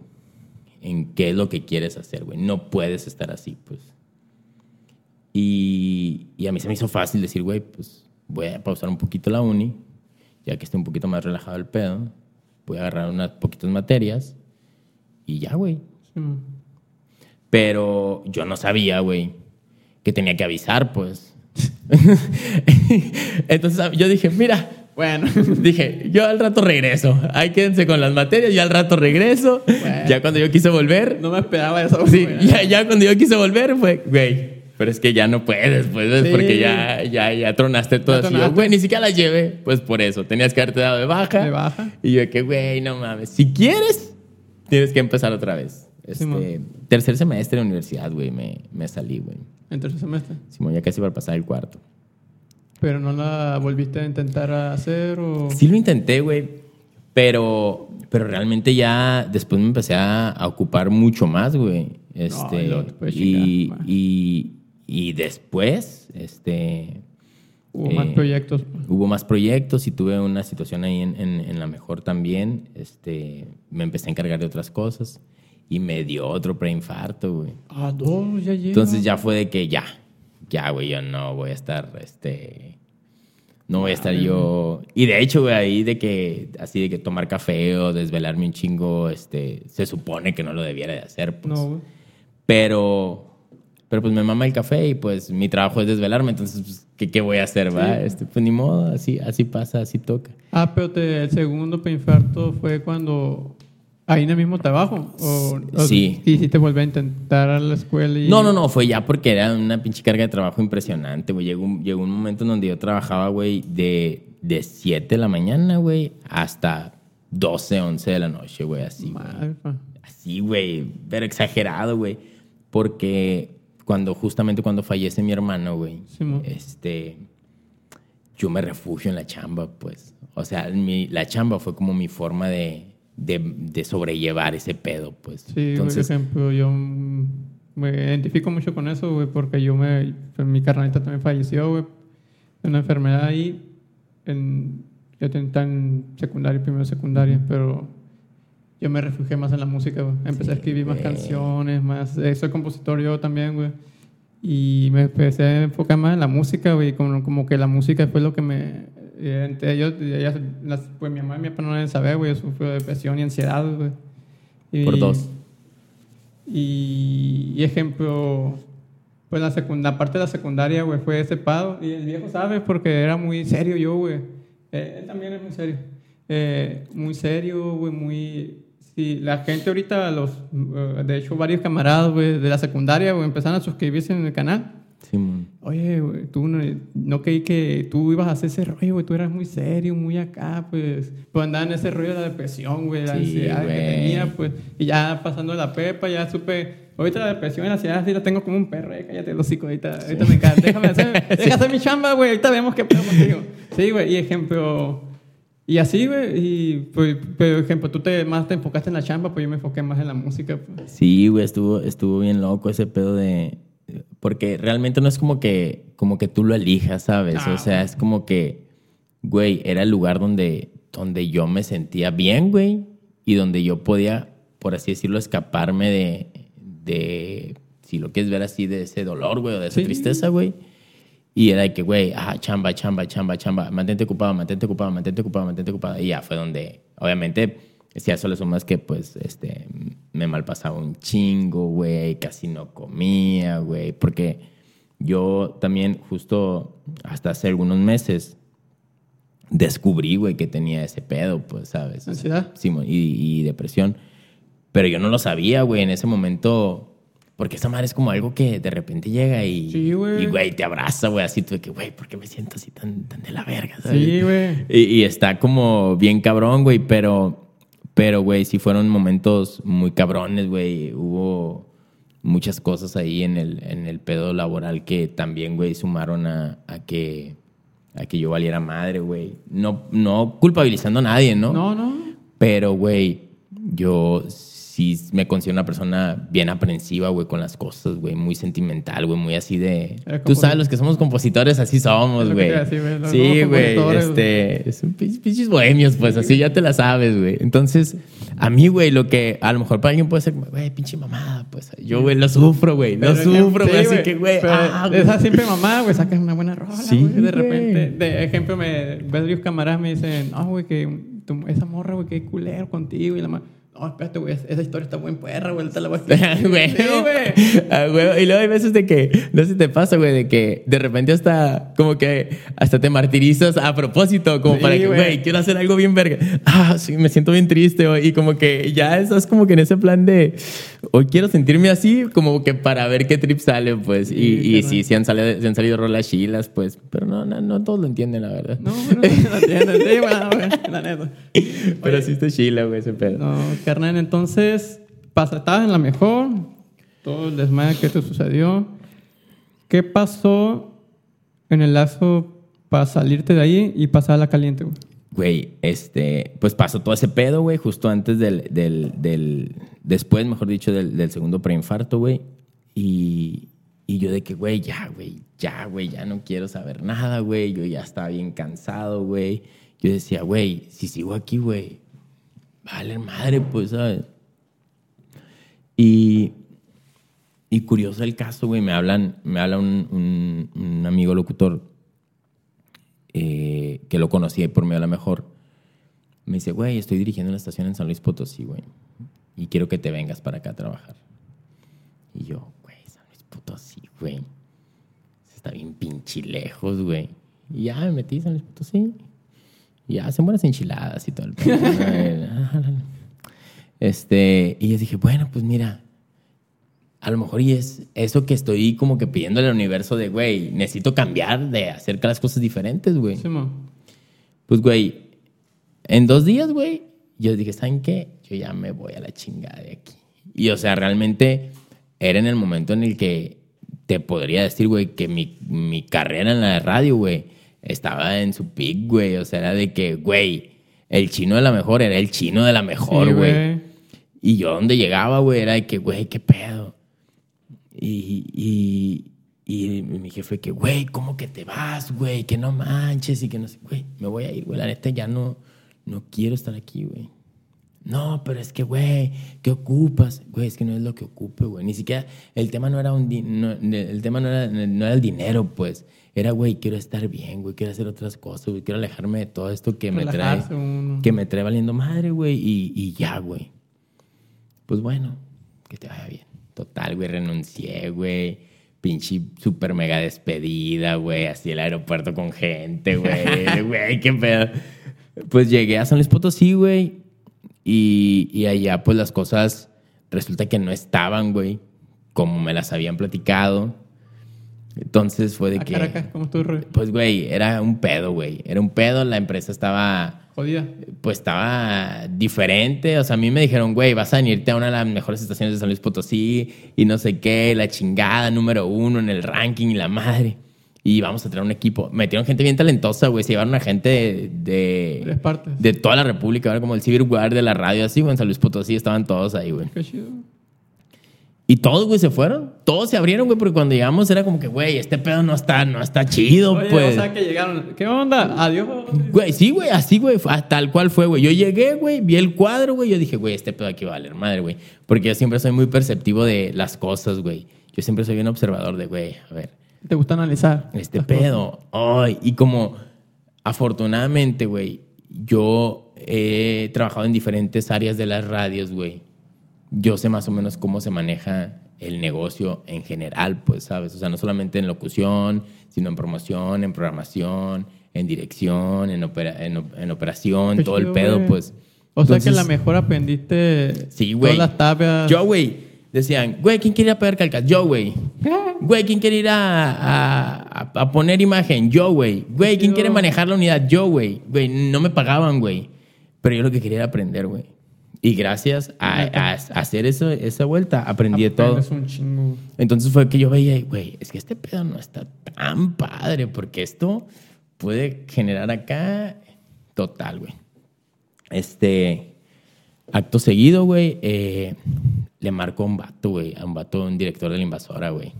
Speaker 2: en qué es lo que quieres hacer, güey. No puedes estar así, pues. Y, y a mí se me hizo fácil decir, güey, pues voy a pausar un poquito la uni, ya que esté un poquito más relajado el pedo. Voy a agarrar unas poquitas materias y ya, güey.
Speaker 1: Sí.
Speaker 2: Pero yo no sabía, güey, que tenía que avisar, pues. Entonces yo dije, mira,
Speaker 1: Bueno,
Speaker 2: dije, yo al rato regreso. Ahí quédense con las materias, yo al rato regreso. Ya cuando yo quise volver,
Speaker 1: no me esperaba eso.
Speaker 2: sí, ya, ya cuando yo quise volver fue, güey. Pero es que ya no puedes, pues.
Speaker 1: Sí.
Speaker 2: porque ya, ya, ya tronaste todo.
Speaker 1: Ya.
Speaker 2: Yo, güey, ni siquiera la llevé. Pues por eso, tenías que haberte dado de baja.
Speaker 1: De baja.
Speaker 2: Y yo, que, güey, no mames. Si quieres, tienes que empezar otra vez. Este,
Speaker 1: man.
Speaker 2: tercer semestre de universidad, güey, me, me salí, güey.
Speaker 1: En tercer semestre.
Speaker 2: Simón, ya casi para pasar el cuarto.
Speaker 1: Pero no la volviste a intentar hacer o...
Speaker 2: Sí lo intenté, güey, pero, pero realmente ya después me empecé a, a ocupar mucho más, güey. Este,
Speaker 1: y te puedes
Speaker 2: y,
Speaker 1: chingar,
Speaker 2: y, y después, este,
Speaker 1: Hubo
Speaker 2: eh,
Speaker 1: más proyectos.
Speaker 2: hubo más proyectos y tuve una situación ahí en, en, en la mejor también. Este, me empecé a encargar de otras cosas y me dio otro preinfarto, güey.
Speaker 1: Ah, dos, ya llega.
Speaker 2: Entonces ya fue de que ya, ya, güey, yo no voy a estar, este, no voy a estar yo. Y de hecho, güey, ahí de que, así de que tomar café o desvelarme un chingo, este, se supone que no lo debiera de hacer, pues.
Speaker 1: No, güey.
Speaker 2: Pero, pero pues me mama el café y pues mi trabajo es desvelarme, entonces, pues, ¿qué, qué voy a hacer, va? Este, pues ni modo, así, así pasa, así toca.
Speaker 1: Ah, pero te- el segundo infarto fue cuando... Ahí en el mismo trabajo. O, o
Speaker 2: Sí.
Speaker 1: Quisiste volver a intentar a la escuela y...
Speaker 2: No, no, no, fue ya porque era una pinche carga de trabajo impresionante, güey. Llegó, un- llegó un momento en donde yo trabajaba, güey, de, de 7 de la mañana, güey, hasta 12, 11 de la noche, güey, así. güey.
Speaker 1: Madre.
Speaker 2: Así, güey, pero exagerado, güey. Porque cuando, justamente cuando fallece mi hermano, güey,
Speaker 1: Sí,
Speaker 2: este, yo me refugio en la chamba, pues. O sea, mi- la chamba fue como mi forma de, de, de sobrellevar ese pedo, pues.
Speaker 1: Sí, por ejemplo, yo me identifico mucho con eso, güey, porque yo me... pues, mi carnalita también falleció, güey, de una enfermedad ahí. En, yo tenía en secundaria, primero secundaria, pero yo me refugié más en la música, güey. Empecé a
Speaker 2: Sí,
Speaker 1: escribir más
Speaker 2: güey.
Speaker 1: canciones, más... eh, soy compositor yo también, güey. Y me empecé a enfocar más en la música, güey, como, como que la música fue lo que me... eh, entre ellos, ellas, las, pues mi mamá y mi papá no deben saber, güey, yo sufro de depresión y ansiedad, güey. Y-
Speaker 2: Por dos.
Speaker 1: y, y ejemplo, pues la segunda parte de la secundaria, güey, fue ese pado. Y el viejo sabe porque era muy serio yo, güey. Eh, él también es muy serio. Eh, muy serio, güey, muy... Sí, la gente ahorita, los, eh, de hecho, varios camaradas, güey, de la secundaria, güey, empezaron a suscribirse en el canal.
Speaker 2: Simón.
Speaker 1: Oye, güey, tú no, no creí que tú ibas a hacer ese rollo, güey. Tú eras muy serio, muy acá, pues. Pues andaba en ese rollo de la depresión, güey, la
Speaker 2: Sí,
Speaker 1: ansiedad que
Speaker 2: güey.
Speaker 1: tenía, pues. Y ya pasando la pepa, ya supe. Ahorita la depresión y la ansiedad sí la tengo como un perro, eh, cállate los hocico, ahorita, ahorita me encanta. Déjame hacer, déjame hacer mi chamba, güey. Ahorita vemos qué pedo contigo. Sí, güey, y ejemplo. Y así, güey, y pues, pero ejemplo, tú te, más te enfocaste en la chamba, pues yo me enfoqué más en la música, pues.
Speaker 2: Sí, güey, estuvo, estuvo bien loco ese pedo de... Porque realmente no es como que, como que tú lo elijas, ¿sabes?
Speaker 1: Ah,
Speaker 2: o sea, es como que, güey, era el lugar donde, donde yo me sentía bien, güey, y donde yo podía, por así decirlo, escaparme de, de si lo quieres ver así, de ese dolor, güey, o de esa
Speaker 1: Sí.
Speaker 2: tristeza, güey. Y era de que, güey, ah, chamba, chamba, chamba, chamba, mantente ocupado, mantente ocupado, mantente ocupado, mantente ocupado. Y ya fue donde, obviamente, si a eso le sumas que, pues, este, me malpasaba un chingo, güey, casi no comía, güey, porque yo también, justo hasta hace algunos meses, descubrí, güey, que tenía ese pedo, pues, ¿sabes?
Speaker 1: ¿Ansiedad?
Speaker 2: Sí, mo- y, y depresión. Pero yo no lo sabía, güey, en ese momento. Porque esa madre es como algo que de repente llega y,
Speaker 1: Sí, güey.
Speaker 2: y, güey, te abraza, güey, así tú de que, güey, ¿por qué me siento así tan, tan de la verga? ¿sabes?
Speaker 1: Sí, güey.
Speaker 2: Y, y está como bien cabrón, güey, pero, pero, güey, sí fueron momentos muy cabrones, güey. Hubo, muchas cosas ahí en el, en el pedo laboral que también, güey, sumaron a, a que, a que yo valiera madre, güey. No, no culpabilizando a nadie, ¿no?
Speaker 1: No, no.
Speaker 2: Pero, güey, yo sí me considero una persona bien aprensiva, güey, con las cosas, güey, muy sentimental, güey, muy así de...
Speaker 1: Eres
Speaker 2: Tú sabes, los que somos compositores así somos, güey. Sí, güey, este... Son pin- pinches bohemios, pues, así ya te la sabes, güey. Entonces, a mí, güey, lo que a lo mejor para alguien puede ser, güey, pinche mamada, pues, yo, güey, lo sufro, güey, lo sufro, güey,
Speaker 1: sí,
Speaker 2: así que, güey, ah.
Speaker 1: Esa simple mamá, güey, sacas una buena rola,
Speaker 2: Sí.
Speaker 1: De repente, de ejemplo, me, varios camaradas me dicen, no, güey, que esa morra, güey, que culero contigo. Y la ma- no, espérate, güey, esa historia está buen perra, güey, te la voy a Sí, güey.
Speaker 2: Ah, güey. Y luego hay veces de que, no sé si te pasa, güey, de que de repente hasta, como que, hasta te martirizas a propósito, como
Speaker 1: Sí,
Speaker 2: para que,
Speaker 1: güey.
Speaker 2: güey, quiero hacer algo bien verga. Ah, sí, me siento bien triste, güey. Y como que ya estás como que en ese plan de, hoy quiero sentirme así, como que para ver qué trip sale, pues.
Speaker 1: Sí,
Speaker 2: y y sí, sí han salido, sí han salido rolas chilas, pues. Pero no, no, no todos lo entienden, la verdad.
Speaker 1: No, no entiendes. Sí, bueno, la neta.
Speaker 2: Pero sí está chila, güey, ese pedo.
Speaker 1: No, carnal, entonces, pasa, estabas en la mejor, todo el desmadre que te sucedió. ¿Qué pasó en el lazo para salirte de ahí y pasar a la caliente, güey?
Speaker 2: Güey, este, pues pasó todo ese pedo, güey, justo antes del, del, después, mejor dicho, del, del segundo preinfarto, güey. Y, y yo de que, güey, ya, güey, ya, güey, ya no quiero saber nada, güey. Yo ya estaba bien cansado, güey. Yo decía, güey, si sigo aquí, güey, vale madre, pues, ¿sabes? Y, y curioso el caso, güey, me hablan, me habla un, un amigo locutor eh, que lo conocí por medio a la mejor. Me dice, güey, estoy dirigiendo una estación en San Luis Potosí, güey. Y quiero que te vengas para acá a trabajar. Y yo, güey, San Luis Potosí, güey. Está bien pinche lejos, güey. Y ya me metí a San Luis Potosí. Y hacen buenas enchiladas y todo el. Este, y yo dije, bueno, pues mira, a lo mejor y es eso que estoy como que pidiéndole al universo de, güey, necesito cambiar, de hacer las cosas diferentes, güey.
Speaker 1: Sí.
Speaker 2: Pues, güey, en dos días, güey, yo dije, ¿saben qué? Yo ya me voy a la chingada de aquí. Y, o sea, realmente era en el momento en el que te podría decir, güey, que mi, mi carrera en la radio, güey, estaba en su peak, güey. O sea, era de que, güey, el chino de la mejor era el chino de la mejor,
Speaker 1: Sí,
Speaker 2: güey. Y yo donde llegaba, güey, era de que, güey, qué pedo. Y, y, y mi jefe que, güey, ¿cómo que te vas, güey? Que no manches y que no sé, güey, me voy a ir, güey. La neta ya no, no quiero estar aquí, güey. No, pero es que, güey, ¿qué ocupas? Güey, es que no es lo que ocupe, güey. Ni siquiera, el tema no era un, no, el tema no era, no era el dinero, pues. Era, güey, quiero estar bien, güey, quiero hacer otras cosas, güey, quiero alejarme de todo esto que me trae,
Speaker 1: uno.
Speaker 2: que me trae valiendo madre, güey, y, y ya, güey. Pues bueno, que te vaya bien. Total, güey, renuncié, güey. Pinche super mega despedida, güey. Así el aeropuerto con gente, güey. Güey, qué pedo. Pues llegué a San Luis Potosí, güey. Y, y allá, pues las cosas resulta que no estaban, güey, como me las habían platicado. Entonces fue de
Speaker 1: A
Speaker 2: que.
Speaker 1: Caracas, ¿cómo estuvo,
Speaker 2: Pues, güey, era un pedo, güey. Era un pedo. La empresa estaba
Speaker 1: Jodida.
Speaker 2: pues estaba diferente. O sea, a mí me dijeron, güey, vas a venirte a una de las mejores estaciones de San Luis Potosí y no sé qué, la chingada número uno en el ranking y la madre. Y vamos a traer un equipo. Metieron gente bien talentosa, güey. Se llevaron a gente de, de,
Speaker 1: Tres partes.
Speaker 2: de toda la República, ahora como el Civil Guard de la radio, así, güey. En San Luis Potosí estaban todos ahí, güey.
Speaker 1: Qué chido.
Speaker 2: Y todos, güey, se fueron. Todos se abrieron, güey, porque cuando llegamos era como que, güey, este pedo no está, no está chido,
Speaker 1: Oye,
Speaker 2: pues.
Speaker 1: o sea que llegaron. ¿Qué onda? Adiós.
Speaker 2: Güey, sí, güey, así, güey, fue- tal cual fue, güey. Yo llegué, güey, vi el cuadro, güey, yo dije, güey, este pedo aquí va a valer madre, güey. Porque yo siempre soy muy perceptivo de las cosas, güey. Yo siempre soy un observador de, güey, a ver,
Speaker 1: ¿Te gusta analizar?
Speaker 2: este pedo. Ay, y como, afortunadamente, güey, yo he trabajado en diferentes áreas de las radios, güey. Yo sé más o menos cómo se maneja el negocio en general, pues, ¿sabes? O sea, no solamente en locución, sino en promoción, en programación, en dirección, en, opera- en, op- en operación,
Speaker 1: Qué
Speaker 2: todo el pedo, pues.
Speaker 1: O sea que la mejor aprendiste
Speaker 2: Sí,
Speaker 1: todas las tapias.
Speaker 2: Yo, güey, decían, güey, ¿quién quiere ir a pegar calcas? Yo, güey. Güey, ¿quién quiere ir a, a- a poner imagen? Yo, güey. Güey, ¿quién quiere manejar la unidad? Yo, güey. Güey, no me pagaban, güey. Pero yo lo que quería era aprender, güey. Y gracias a, a- a hacer eso, esa vuelta, aprendí de todo.
Speaker 1: Aprendes un chingo.
Speaker 2: Entonces fue que yo veía, güey, es que este pedo no está tan padre, porque esto puede generar acá total, güey. Este, acto seguido, güey, eh, le marco a un vato, güey, a un vato, un director de la invasora, güey.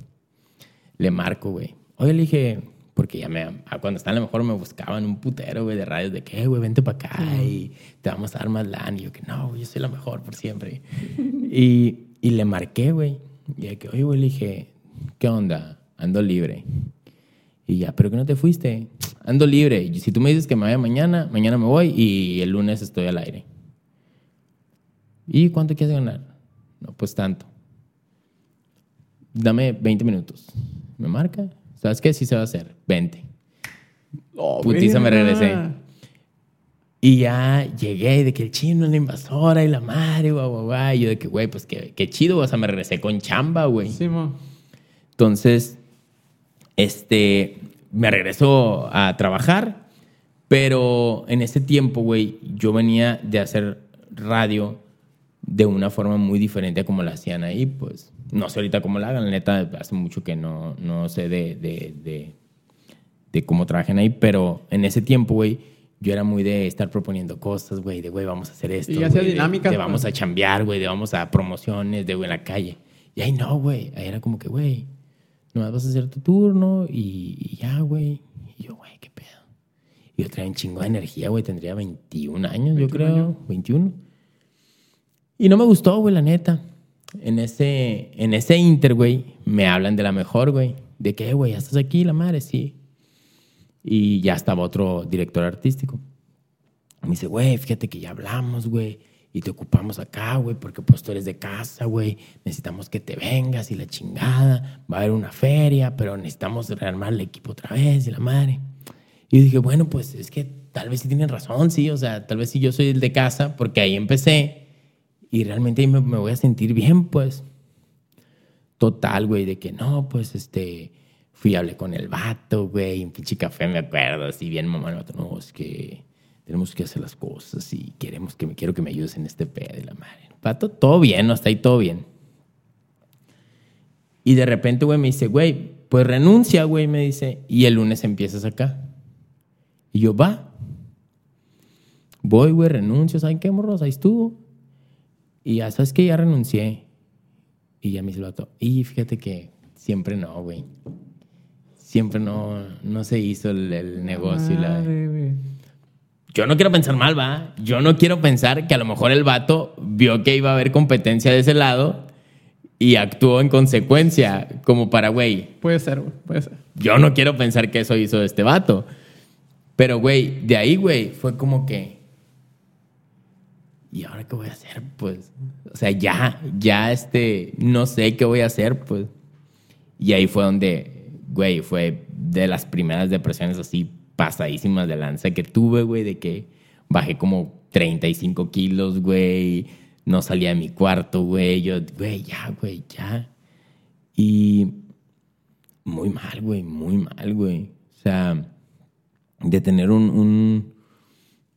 Speaker 2: Le marco, güey. Oye, le dije, porque ya me, cuando estaba a lo mejor me buscaban un putero, güey, de radios de que, "Eh, güey, vente para acá y te vamos a dar más lan. Y yo que no, yo soy la mejor por siempre. y, y le marqué, güey. Y de que, oye, güey, le dije, ¿qué onda? Ando libre. Y ya, ¿pero que no te fuiste? Ando libre. Y si tú me dices que me vaya mañana, mañana me voy y el lunes estoy al aire. ¿Y cuánto quieres ganar? No, pues tanto. Dame 20 minutos. ¿Me marca? ¿Sabes qué? Sí se va a hacer. 20.
Speaker 1: Oh,
Speaker 2: Putiza me regresé. Y ya llegué de que el chino es la invasora y la madre, guau, guau, guau. Y yo de que, güey, pues qué, qué chido. O sea, me regresé con chamba, güey.
Speaker 1: Sí, mo.
Speaker 2: Entonces, este, me regreso a trabajar, pero en ese tiempo, güey, yo venía de hacer radio de una forma muy diferente a como la hacían ahí, pues. No sé ahorita cómo la hagan, la neta, hace mucho que no, no sé de, de, de, de cómo trabajan ahí, pero en ese tiempo, güey, yo era muy de estar proponiendo cosas, güey, de, güey, vamos a hacer esto.
Speaker 1: Y hacía
Speaker 2: de-
Speaker 1: dinámicas,
Speaker 2: de vamos a chambear, güey, de vamos a promociones, de, güey, en la calle. Y ahí no, güey, ahí era como que, güey, nomás vas a hacer tu turno y, y ya, güey. Y yo, güey, qué pedo. Y yo traía un chingo de energía, güey, tendría 21 años, yo
Speaker 1: 21
Speaker 2: creo,
Speaker 1: años.
Speaker 2: 21. Y no me gustó, güey, la neta. En ese, en ese inter, güey, me hablan de la mejor, güey. De que, güey, ya estás aquí, la madre, sí. Y ya estaba otro director artístico. Me dice, güey, fíjate que ya hablamos, güey, y te ocupamos acá, güey, porque pues tú eres de casa, güey, necesitamos que te vengas y la chingada, va a haber una feria, pero necesitamos rearmar el equipo otra vez y la madre. Y dije, bueno, pues es que tal vez sí tienen razón, sí, o sea, tal vez sí yo soy el de casa, porque ahí empecé y realmente me, me voy a sentir bien, pues. Total, güey, de que no, pues este, fui hablé con el vato, güey, un pinche café, me acuerdo, así bien mamá, no, es que tenemos que hacer las cosas y queremos que me, quiero que me ayudes en este pedo de la madre. Vato, todo bien, no está ahí todo bien. Y de repente, güey, me dice, güey, pues renuncia, güey, me dice, y el lunes empiezas acá. Y yo, va. Voy, güey, renuncio, ¿saben qué, morros? Ahí estuvo. Y ya, ¿sabes qué? Ya renuncié. Y ya me dice el vato, y fíjate que siempre no, güey. Siempre no, no se hizo el, el negocio. y la... Yo no quiero pensar mal, va. Yo no quiero pensar que a lo mejor el vato vio que iba a haber competencia de ese lado y actuó en consecuencia, como para, güey,
Speaker 1: Puede ser, güey. Puede ser.
Speaker 2: yo no quiero pensar que eso hizo este vato. Pero, güey, de ahí, güey, fue como que. ¿Y ahora qué voy a hacer? Pues. O sea, ya, ya, este. No sé qué voy a hacer, pues. Y ahí fue donde, güey, fue de las primeras depresiones así pasadísimas de lanza que tuve, güey, de que bajé como 35 kilos, güey. No salía de mi cuarto, güey. Yo, güey, ya, güey, ya. Y muy mal, güey, muy mal, güey. O sea, de tener un, un,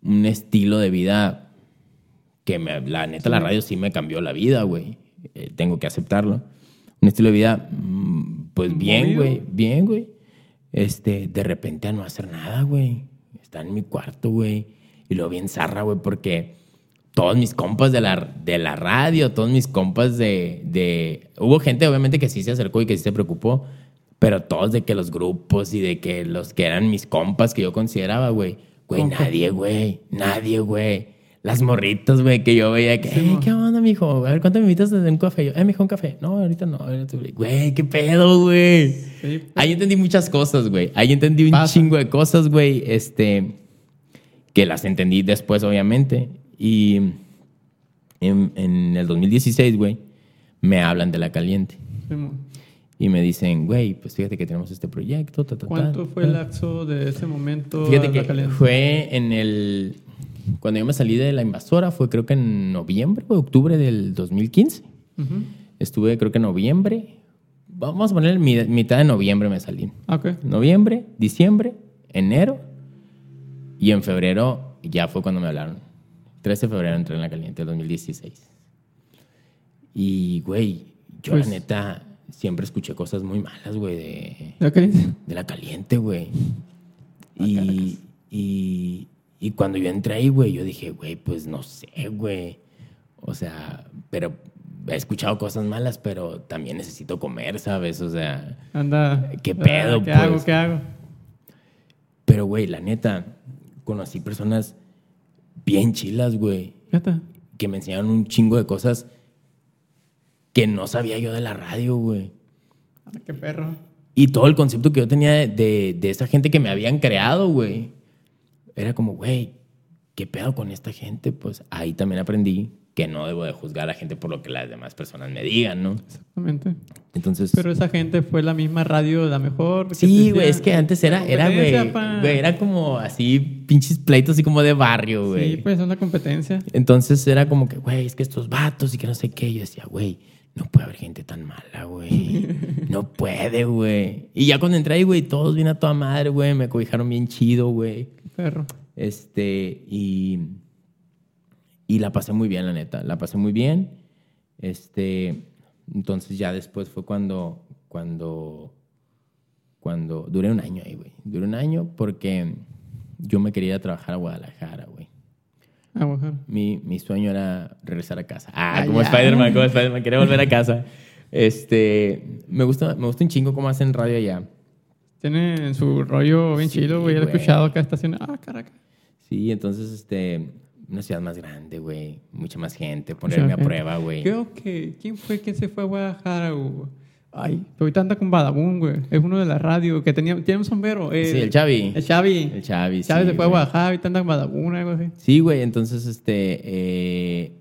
Speaker 2: un estilo de vida que me- la neta la radio sí me cambió la vida, güey. Eh, tengo que aceptarlo. Un estilo de vida, mm, pues bien, güey, bien, güey. Este, de repente a no hacer nada, güey. Está en mi cuarto, güey. Y lo bien zarra, güey, porque todos mis compas de la, de la radio, todos mis compas de, de... Hubo gente, obviamente, que sí se acercó y que sí se preocupó, pero todos de que los grupos y de que los que eran mis compas que yo consideraba, güey. Güey, nadie, güey. Nadie, güey. Las morritas, güey, que yo veía que,
Speaker 1: Sí,
Speaker 2: "Ey,
Speaker 1: mo.
Speaker 2: ¿qué onda, mijo? A ver, ¿cuánto me invitas desde un café? Yo, eh, mijo, un café. No, ahorita no. ahorita tú". Güey, qué pedo, güey.
Speaker 1: Sí.
Speaker 2: Ahí entendí muchas cosas, güey. Ahí entendí un
Speaker 1: Pasa.
Speaker 2: chingo de cosas, güey. Este, que las entendí después, obviamente. Y en, en el 2016, güey, me hablan de la caliente.
Speaker 1: Sí.
Speaker 2: Y me dicen, güey, pues fíjate que tenemos este proyecto. ta, ta, ta,
Speaker 1: ¿Cuánto fue el
Speaker 2: ta".
Speaker 1: lapso de ese momento?
Speaker 2: Fíjate
Speaker 1: a la
Speaker 2: que
Speaker 1: caliente?
Speaker 2: fue en el... Cuando yo me salí de la invasora fue creo que en noviembre o octubre del 2015.
Speaker 1: Ujú.
Speaker 2: Estuve creo que en noviembre. Vamos a poner mi- mitad de noviembre me salí.
Speaker 1: Ah, Ok.
Speaker 2: Noviembre, diciembre, enero y en febrero ya fue cuando me hablaron. 13 de febrero entré en la caliente, 2016. Y, güey, yo
Speaker 1: Pues-
Speaker 2: la neta siempre escuché cosas muy malas, güey, de,
Speaker 1: ¿Ya qué dices?
Speaker 2: de la caliente, güey.
Speaker 1: Ah,
Speaker 2: Y, y, y cuando yo entré ahí, güey, yo dije, güey, pues no sé, güey. O sea, pero he escuchado cosas malas, pero también necesito comer, ¿sabes? O sea,
Speaker 1: Anda.
Speaker 2: ¿Qué pedo,
Speaker 1: ¿Qué
Speaker 2: pues?
Speaker 1: hago? ¿Qué hago?
Speaker 2: pero, güey, la neta, conocí personas bien chilas, güey, que me enseñaron un chingo de cosas que no sabía yo de la radio, güey.
Speaker 1: Ah, Qué perro.
Speaker 2: Y todo el concepto que yo tenía de, de, de esa gente que me habían creado, güey, era como, güey, ¿qué pedo con esta gente? Pues ahí también aprendí que no debo de juzgar a la gente por lo que las demás personas me digan, ¿no?
Speaker 1: Exactamente.
Speaker 2: Entonces,
Speaker 1: Pero esa gente fue la misma radio, la mejor.
Speaker 2: sí, güey, es que antes era, era, güey, era como así, pinches pleitos así como de barrio, güey.
Speaker 1: Sí, pues es una competencia.
Speaker 2: Entonces era como que, güey, es que estos vatos y que no sé qué. Yo decía, güey, no puede haber gente tan mala, güey. No puede, güey. Y ya cuando entré ahí, güey, todos bien a toda madre, güey. Me cobijaron bien chido, güey.
Speaker 1: Perro.
Speaker 2: Este, y, y la pasé muy bien, la neta. La pasé muy bien. Este, entonces ya después fue cuando, cuando, cuando, duré un año ahí, güey. Duré un año porque yo me quería ir a trabajar a Guadalajara, güey.
Speaker 1: Ah, Oaxaca.
Speaker 2: Mi, mi sueño era regresar a casa. Ah,
Speaker 1: Ah,
Speaker 2: como. Spider-Man, como Spider-Man. Quería volver a casa. Este, me gusta, me gusta un chingo cómo hacen radio allá.
Speaker 1: Tiene su rollo bien
Speaker 2: Sí,
Speaker 1: chido, güey. He escuchado acá estación. Ah, caraca.
Speaker 2: Sí, entonces, este, una ciudad más grande, güey. Mucha más gente,
Speaker 1: Mucha
Speaker 2: ponerme a
Speaker 1: gente.
Speaker 2: prueba, güey.
Speaker 1: Creo que. ¿Quién fue quien se fue a Guadalajara, güey? Ay, pero ahorita anda con Badabun, güey. Es uno de la radio que tenía, tiene un sombrero.
Speaker 2: Sí, el Xavi.
Speaker 1: El Xavi.
Speaker 2: El Xavi,
Speaker 1: Xavi
Speaker 2: sí,
Speaker 1: se fue a. Guadalajara, ahorita anda en Badabun, algo así.
Speaker 2: Sí, güey, entonces, este, eh,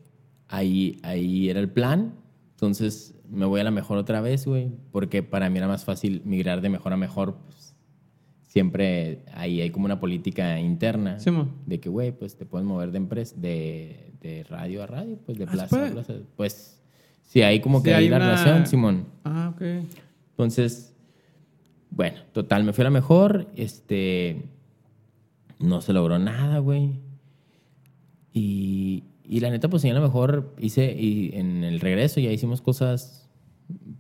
Speaker 2: ahí, ahí era el plan. Entonces, me voy a la mejor otra vez, güey. Porque para mí era más fácil migrar de mejor a mejor, pues, siempre ahí hay como una política interna
Speaker 1: Sí,
Speaker 2: de que, güey, pues te puedes mover de empresa, de, de radio a radio, pues de
Speaker 1: Ah, ¿se
Speaker 2: plaza a plaza. Pues sí, hay como
Speaker 1: Sí,
Speaker 2: que
Speaker 1: hay
Speaker 2: ahí la
Speaker 1: una-
Speaker 2: relación, Simón.
Speaker 1: Ah, ok.
Speaker 2: Entonces, bueno, total, me fui a la mejor, este, no se logró nada, güey. Y, y la neta, pues en la mejor hice, y en el regreso ya hicimos cosas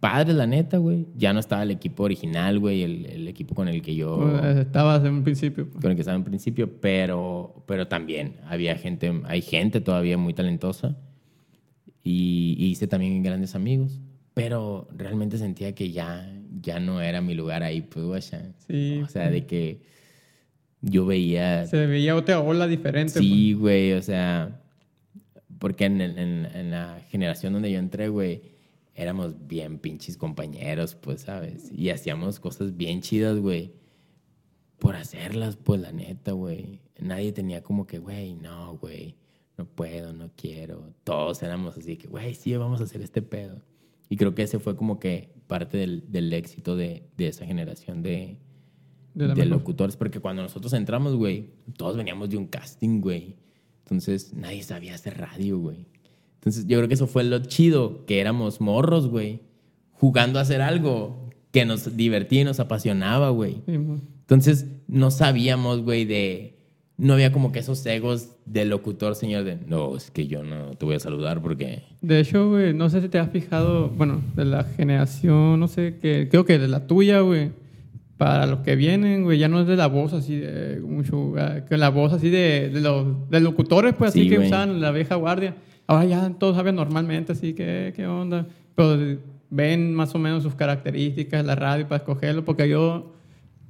Speaker 2: padres, la neta, güey. Ya no estaba el equipo original, güey, el, el equipo con el que yo
Speaker 1: Pues, Estabas en un principio. pues.
Speaker 2: con el que estaba en principio, pero, pero también había gente, hay gente todavía muy talentosa y, y hice también grandes amigos, pero realmente sentía que ya, ya no era mi lugar ahí, pues, guacha.
Speaker 1: Sí.
Speaker 2: O sea, de que yo veía...
Speaker 1: Se veía otra ola diferente. pues.
Speaker 2: Sí, güey, o sea, porque en, el- en- en la generación donde yo entré, güey, éramos bien pinches compañeros, pues, ¿sabes? Y hacíamos cosas bien chidas, güey, por hacerlas, pues, la neta, güey. Nadie tenía como que, güey, no, güey, no puedo, no quiero. Todos éramos así que, güey, sí, vamos a hacer este pedo. Y creo que ese fue como que parte del, del éxito de, de esa generación de,
Speaker 1: De
Speaker 2: de locutores, porque cuando nosotros entramos, güey, todos veníamos de un casting, güey. Entonces nadie sabía hacer radio, güey. Entonces yo creo que eso fue lo chido, que éramos morros, güey, jugando a hacer algo que nos divertía y nos apasionaba, güey.
Speaker 1: Sí.
Speaker 2: Entonces no sabíamos, güey, de... No había como que esos egos del locutor, señor, de... No, es que yo no te voy a saludar porque...
Speaker 1: De hecho, güey, no sé si te has fijado, bueno, de la generación, no sé, que creo que de la tuya, güey, para los que vienen, güey, ya no es de la voz así de mucho, ah, que la voz así de, de los de locutores, pues así
Speaker 2: Sí,
Speaker 1: que
Speaker 2: güey.
Speaker 1: usaban la vieja guardia. Ahora ya todos saben normalmente, así que, ¿qué onda? Pero ven más o menos sus características, la radio para escogerlo, porque yo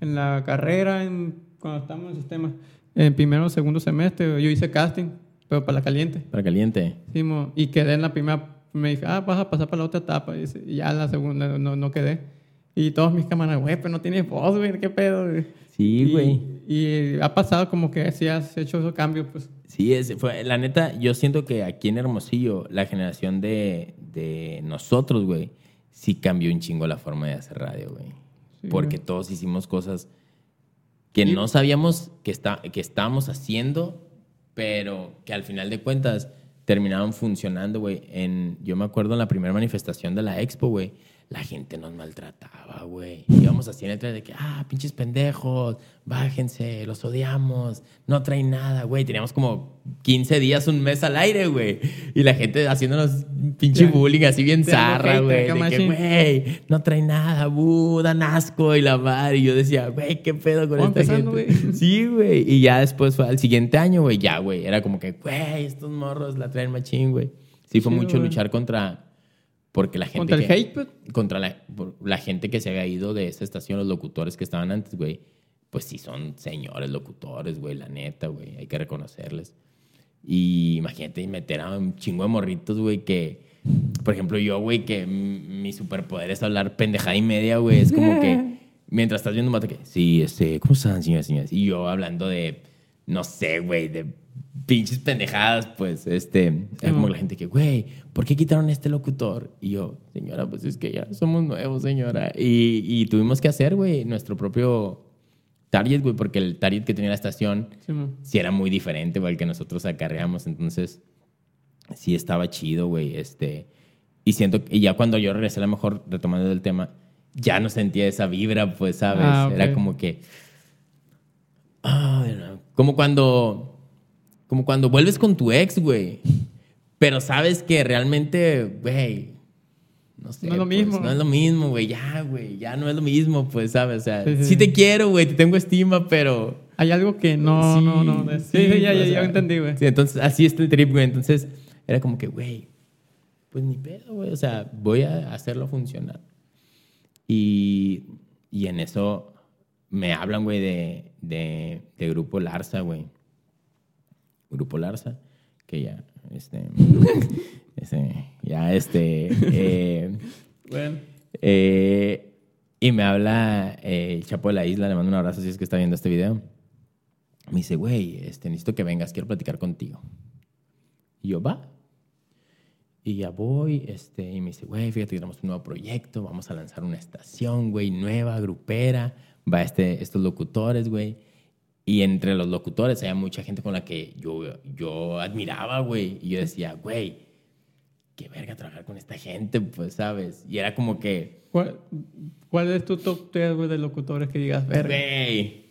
Speaker 1: en la carrera, en- cuando estamos en el sistema, en primero o segundo semestre, yo hice casting, pero para la caliente.
Speaker 2: Para caliente.
Speaker 1: Sí, mo, y quedé en la primera. Me dije, ah, vas a pasar para la otra etapa. Y ya en la segunda no, no quedé. Y todos mis camaradas, güey, pero no tienes voz, güey, qué pedo. güey?"
Speaker 2: Sí,
Speaker 1: Y-
Speaker 2: güey.
Speaker 1: Y, ha pasado como que sí has hecho esos cambios, pues.
Speaker 2: Sí, es, fue, la neta, yo siento que aquí en Hermosillo, la generación de, de nosotros, güey, sí cambió un chingo la forma de hacer radio, güey.
Speaker 1: Sí,
Speaker 2: Porque
Speaker 1: güey.
Speaker 2: todos hicimos cosas que
Speaker 1: Y-
Speaker 2: no sabíamos que, está, que estábamos haciendo, pero que al final de cuentas terminaban funcionando, güey. En, yo me acuerdo en la primera manifestación de la expo, güey, la gente nos maltrataba, güey. Íbamos así en el tren de que, ah, pinches pendejos, bájense, los odiamos, no traen nada, güey. Teníamos como 15 días, un mes al aire, güey. Y la gente haciéndonos pinche bullying así bien
Speaker 1: Te
Speaker 2: zarra, güey. De que, güey, no traen nada, bu, dan asco y la madre. Y yo decía, güey, qué pedo con esta
Speaker 1: empezando,
Speaker 2: gente. Sí, güey. Y ya después fue al siguiente año, güey, ya, güey. Era como que, güey, estos morros la traen machín, güey. Sí, fue
Speaker 1: Sí,
Speaker 2: mucho luchar contra. Porque la gente.
Speaker 1: Contra el
Speaker 2: que-
Speaker 1: hate, pues.
Speaker 2: Contra la, la gente que se había ido de esa estación, los locutores que estaban antes, güey. Pues sí, son señores locutores, güey, la neta, güey. Hay que reconocerles. Y imagínate meter a un chingo de morritos, güey, que. Por ejemplo, yo, güey, que mi superpoder es hablar pendejada y media, güey. Es como que mientras estás viendo un vato que. Sí, este, ¿cómo están, señoras y señores? Y yo hablando de. No sé, güey, de pinches pendejadas, pues, este. Era como la gente que, güey, ¿por qué quitaron a este locutor? Y yo, señora, pues es que ya somos nuevos, señora. Y, y tuvimos que hacer, güey, nuestro propio target, güey, porque el target que tenía la estación
Speaker 1: Sí,
Speaker 2: era muy diferente, güey, al que nosotros acarreamos. Entonces, sí estaba chido, güey. Este, y siento que y ya cuando yo regresé, a lo mejor retomando el tema, ya no sentía esa vibra, pues, ¿sabes?
Speaker 1: Ah.
Speaker 2: Era como que. No. Como cuando. Como cuando vuelves con tu ex, güey. Pero sabes que realmente, güey. No sé.
Speaker 1: No es lo
Speaker 2: pues,
Speaker 1: mismo.
Speaker 2: No es lo mismo, güey. Ya, güey. Ya no es lo mismo, pues, ¿sabes? O sea,
Speaker 1: Sí,
Speaker 2: sí,
Speaker 1: sí.
Speaker 2: te quiero, güey. Te tengo estima, pero.
Speaker 1: Hay algo que no,
Speaker 2: Sí,
Speaker 1: no, no. de- Sí, sí, ya, ya, ya entendí, güey.
Speaker 2: Sí, entonces, así está el trip, güey. Entonces, era como que, güey, pues ni pedo, güey. O sea, voy a hacerlo funcionar. Y, y en eso me hablan, güey, de, de, de Grupo Larza, güey. Grupo Larza, que ya, este, este, ya, este, eh,
Speaker 1: Bueno.
Speaker 2: eh, y me habla eh, el Chapo de la Isla, le mando un abrazo si es que está viendo este video. Me dice, güey, este, necesito que vengas, quiero platicar contigo. Y yo, va. Y ya voy, este, y me dice, güey, fíjate que tenemos un nuevo proyecto, vamos a lanzar una estación, güey, nueva, grupera, va este, estos locutores, güey. Y entre los locutores había mucha gente con la que yo, yo admiraba, güey. Y yo decía, güey, qué verga trabajar con esta gente, pues, ¿sabes? Y era como que,
Speaker 1: ¿Cuál, cuál es tu top 3, güey, de locutores que digas, verga?
Speaker 2: güey,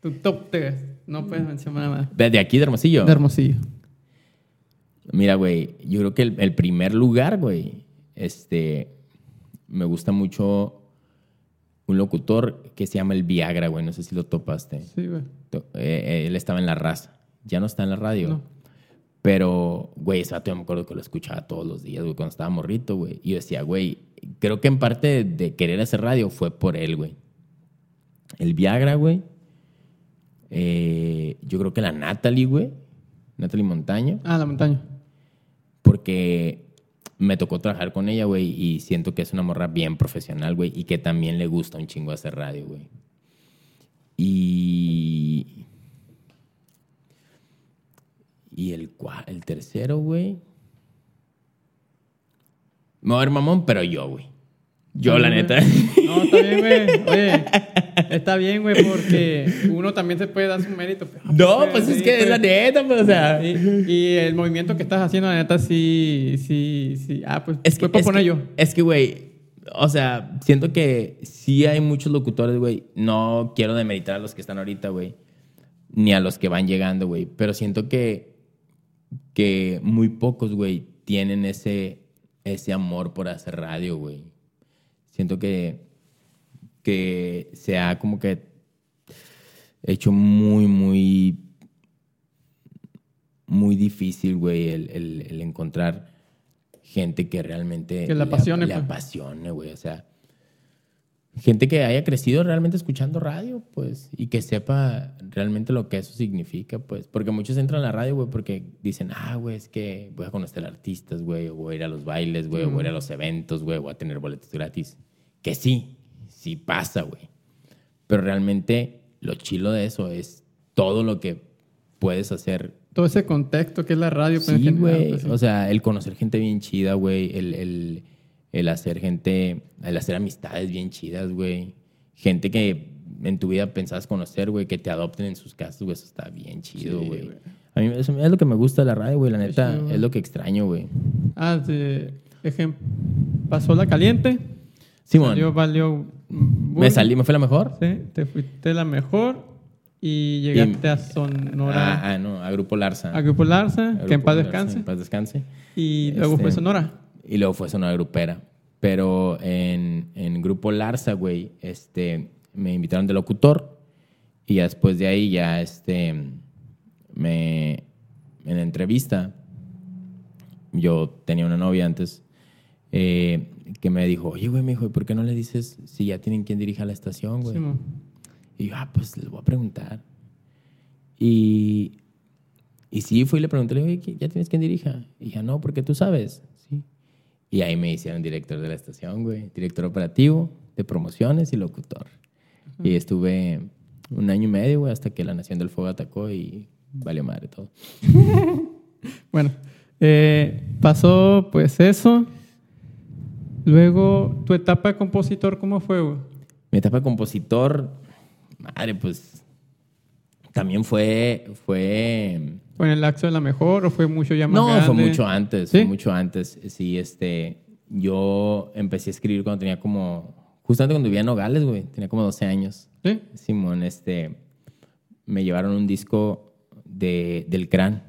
Speaker 1: Tu top 3. No puedes mencionar nada más.
Speaker 2: de aquí de Hermosillo.
Speaker 1: De Hermosillo.
Speaker 2: Mira, güey, yo creo que el, el primer lugar, güey, este, me gusta mucho un locutor que se llama el Viagra, güey, no sé si lo topaste.
Speaker 1: Sí, güey.
Speaker 2: Eh, él estaba en la raza, ya no está en la radio.
Speaker 1: No.
Speaker 2: Pero, güey, ese yo me acuerdo que lo escuchaba todos los días, güey, cuando estaba morrito, güey. Y yo decía, güey, creo que en parte de, querer hacer radio fue por él, güey. El Viagra, güey. Eh, yo creo que la Natalie, güey. Natalie Montaño
Speaker 1: Ah, la montaña.
Speaker 2: porque me tocó trabajar con ella, güey, y siento que es una morra bien profesional, güey, y que también le gusta un chingo hacer radio, güey. Y. Y el, cua- el tercero, güey. Me voy a ver mamón, pero yo, güey. Yo, la neta.
Speaker 1: No, está bien, güey. Oye, está bien, güey, porque uno también se puede dar su mérito.
Speaker 2: No, pues es
Speaker 1: sí,
Speaker 2: que es la neta, pues, o sea.
Speaker 1: Y, y el movimiento que estás haciendo, la neta, sí, sí, sí. Ah, pues
Speaker 2: Es que, es
Speaker 1: poner
Speaker 2: que-
Speaker 1: yo.
Speaker 2: Es que, güey, o sea, siento que sí hay muchos locutores, güey. No quiero demeritar a los que están ahorita, güey. Ni a los que van llegando, güey. Pero siento que, que muy pocos, güey, tienen ese, ese amor por hacer radio, güey. Siento que, que se ha como que hecho muy, muy, muy difícil, güey, el, el- el encontrar gente que realmente
Speaker 1: Que la apasione,
Speaker 2: le
Speaker 1: pues.
Speaker 2: apasione, güey. O sea, gente que haya crecido realmente escuchando radio, pues, y que sepa realmente lo que eso significa, pues. Porque muchos entran a la radio, güey, porque dicen, ah, güey, es que voy a conocer artistas, güey, o voy a ir a los bailes, güey, o voy a ir a los eventos, güey, voy a tener boletos gratis. Que sí, sí pasa, güey. Pero realmente lo chilo de eso es todo lo que puedes hacer
Speaker 1: Todo ese contexto que es la radio. pues,
Speaker 2: Sí, güey.
Speaker 1: pues, sí.
Speaker 2: O sea, el conocer gente bien chida, güey. El, el, el hacer gente, el hacer amistades bien chidas, güey. Gente que en tu vida pensabas conocer, güey, que te adopten en sus casas, güey. Eso está bien chido,
Speaker 1: Sí,
Speaker 2: güey. A mí eso es lo que me gusta de la radio, güey. La
Speaker 1: Qué
Speaker 2: neta,
Speaker 1: chido,
Speaker 2: es lo que extraño, güey.
Speaker 1: Ah, de, ejem- pasó la caliente.
Speaker 2: Simón.
Speaker 1: Salió, valió. Mm,
Speaker 2: Me salí, me fue la mejor.
Speaker 1: Sí, te fuiste la mejor y llegaste
Speaker 2: Y-
Speaker 1: a Sonora.
Speaker 2: Ah, ah, no, a Grupo Larza.
Speaker 1: a Grupo Larza,
Speaker 2: A
Speaker 1: que en
Speaker 2: Grupo
Speaker 1: paz
Speaker 2: Larza,
Speaker 1: descanse.
Speaker 2: En paz descanse.
Speaker 1: Y luego fue
Speaker 2: Este,
Speaker 1: Sonora.
Speaker 2: Y luego fue Sonora Grupera. Pero en, en Grupo Larza, güey, este, me invitaron de locutor. Y ya después de ahí ya, este, me, en la entrevista, yo tenía una novia antes, eh, que me dijo, oye, güey, me dijo, ¿por qué no le dices si ya tienen quien dirija la estación, güey?
Speaker 1: Simón.
Speaker 2: Y yo, ah, pues les voy a preguntar. Y, y sí, fui y le pregunté, oye, ¿ya tienes quien dirija? Y ya no, porque tú sabes. Sí. Y ahí me hicieron director de la estación, güey. Director operativo, de promociones y locutor. Y estuve un año y medio, güey, hasta que la Nación del Fuego atacó y valió madre todo.
Speaker 1: Bueno, eh, pasó pues eso. Luego, tu etapa de compositor, ¿cómo fue, güey?
Speaker 2: Mi etapa de compositor, madre, pues también fue, fue
Speaker 1: ¿Fue en el Axo de la Mejor o fue mucho ya más
Speaker 2: No, fue mucho antes,
Speaker 1: ¿Sí?
Speaker 2: fue mucho antes. Sí, este, yo empecé a escribir cuando tenía como, justamente cuando vivía en Nogales, güey, tenía como 12 años.
Speaker 1: ¿Sí?
Speaker 2: Simón, este, me llevaron un disco de, del Cran.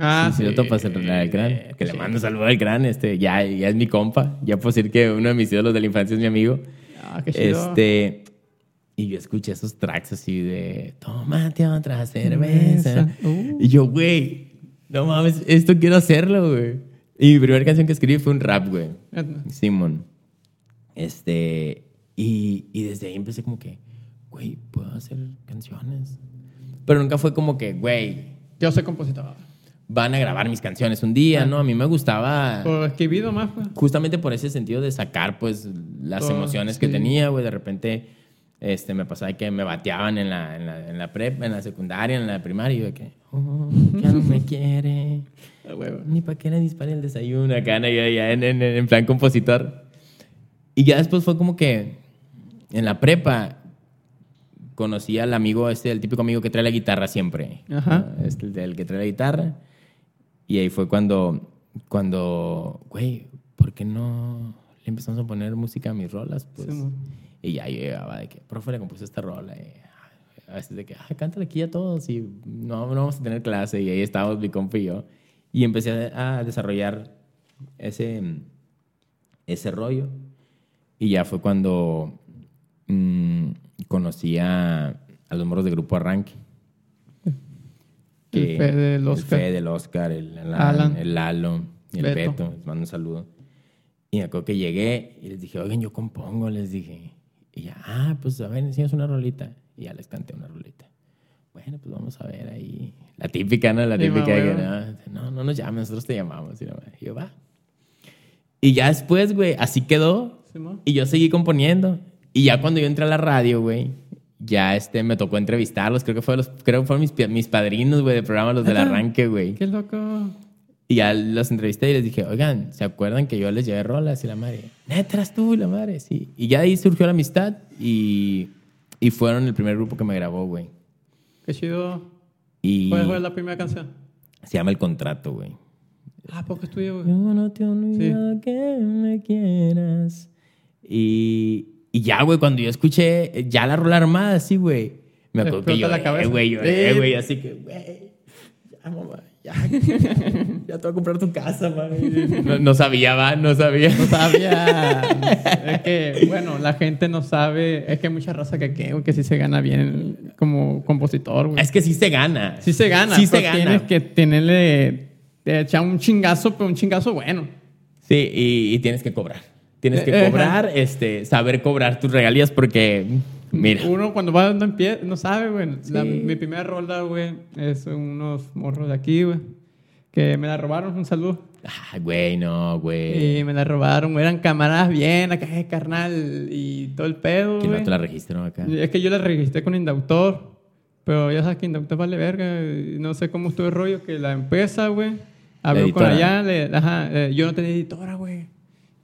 Speaker 1: Ah,
Speaker 2: sí, sí, lo topas, el, la del Cran. Que le mando saludo al Cran, este, ya, ya es mi compa. Ya puedo decir que uno de mis ídolos de la infancia es mi amigo.
Speaker 1: Ah, qué chido.
Speaker 2: Este, y yo escuché esos tracks así de, tómate otra cerveza.
Speaker 1: Cerveza. Uh.
Speaker 2: Y yo, güey, no mames, esto quiero hacerlo, güey. Y mi primera canción que escribí fue un rap, güey. Simón. Este, y, y desde ahí empecé como que, güey, puedo hacer canciones. Pero nunca fue como que, güey,
Speaker 1: Yo soy compositor.
Speaker 2: Van a grabar mis canciones un día, ¿no? A mí me gustaba
Speaker 1: Por escribido más, pues.
Speaker 2: justamente por ese sentido de sacar pues las
Speaker 1: Todo,
Speaker 2: emociones que tenía, güey, de repente este me pasaba que me bateaban en la en la, en la prep, en la secundaria, en la primaria y yo de que oh, ya no me quiere. Ni para qué le dispare el desayuno acá, en, en, en plan compositor. Y ya después fue como que en la prepa conocí al amigo este, el típico amigo que trae la guitarra siempre.
Speaker 1: Ajá.
Speaker 2: ¿no? Este, el, que trae la guitarra. Y ahí fue cuando, cuando, güey, ¿por qué no le empezamos a poner música a mis rolas? Pues,
Speaker 1: Sí,
Speaker 2: y ya llegaba de que, profe, le compuse esta rola. Y a veces de que, ah, cántale aquí a todos y no, no vamos a tener clase. Y ahí estábamos mi compa y yo. Y empecé a, desarrollar ese, ese rollo. Y ya fue cuando mm, conocí a, a los morros de Grupo Arranque.
Speaker 1: El Fede, el
Speaker 2: El
Speaker 1: Oscar.
Speaker 2: Fede, el Oscar, el Alan,
Speaker 1: Alan.
Speaker 2: el Lalo el
Speaker 1: Beto.
Speaker 2: Beto. Les mando un saludo. Y me acuerdo que llegué y les dije, oigan, yo compongo, les dije. Y ya, ah, pues a ver, enseñas una rolita. Y ya les canté una rolita. Bueno, pues vamos a ver ahí. La típica, ¿no? La
Speaker 1: Sí,
Speaker 2: típica
Speaker 1: ma,
Speaker 2: que
Speaker 1: huevo.
Speaker 2: no, no, no nos llames, nosotros te llamamos. Y yo, y yo, va. Y ya después, güey, así quedó.
Speaker 1: Sí.
Speaker 2: Y yo seguí componiendo. Y ya cuando yo entré a la radio, güey, ya este, me tocó entrevistarlos. Creo que, fue los, creo que fueron mis, mis padrinos, güey, de programa, los del arranque, güey.
Speaker 1: Qué loco.
Speaker 2: Y ya los entrevisté y les dije, oigan, ¿se acuerdan que yo les llevé rolas? Y la madre, neta, tú y la madre, sí. Y ya de ahí surgió la amistad y, y fueron el primer grupo que me grabó, güey.
Speaker 1: Qué chido.
Speaker 2: Y
Speaker 1: ¿Cuál fue la primera canción?
Speaker 2: se llama El Contrato, güey.
Speaker 1: Ah, poco estudio, güey.
Speaker 2: Yo no te he olvidado que me quieras. Y, y ya, güey, cuando yo escuché eh, ya la rola armada, así, güey, me acuerdo que yo,
Speaker 1: la cabeza.
Speaker 2: güey, lloré,
Speaker 1: Sí.
Speaker 2: güey, así que, güey, ya, mamá, ya, ya te voy a comprar tu casa, man. No, no sabía, va, no sabía.
Speaker 1: No sabía. es que, bueno, la gente no sabe. Es que hay mucha raza que, que, güey, que sí se gana bien como compositor, güey.
Speaker 2: Es que sí se gana.
Speaker 1: Sí se gana.
Speaker 2: Sí se
Speaker 1: pero
Speaker 2: gana.
Speaker 1: Tienes que tenerle. Te echar un chingazo, pero un chingazo bueno.
Speaker 2: Sí, y, y tienes que cobrar. Tienes que
Speaker 1: Eh, ajá.
Speaker 2: cobrar, este, saber cobrar tus regalías porque, mira,
Speaker 1: Uno cuando va dando en pie, no sabe, güey.
Speaker 2: Sí.
Speaker 1: Mi primera rola, güey, es unos morros de aquí, güey. Que me la robaron, un saludo.
Speaker 2: ah, güey, no, güey.
Speaker 1: Y me la robaron, güey. Eran camaradas bien, acá de carnal y todo el pedo,
Speaker 2: ¿Quién
Speaker 1: güey.
Speaker 2: no te la registró acá?
Speaker 1: Es que yo la registré con Indautor, pero ya sabes que Indautor vale verga. No sé cómo estuvo el rollo, que la empresa, güey, habló con allá, le- ajá, eh, yo no tenía editora, güey.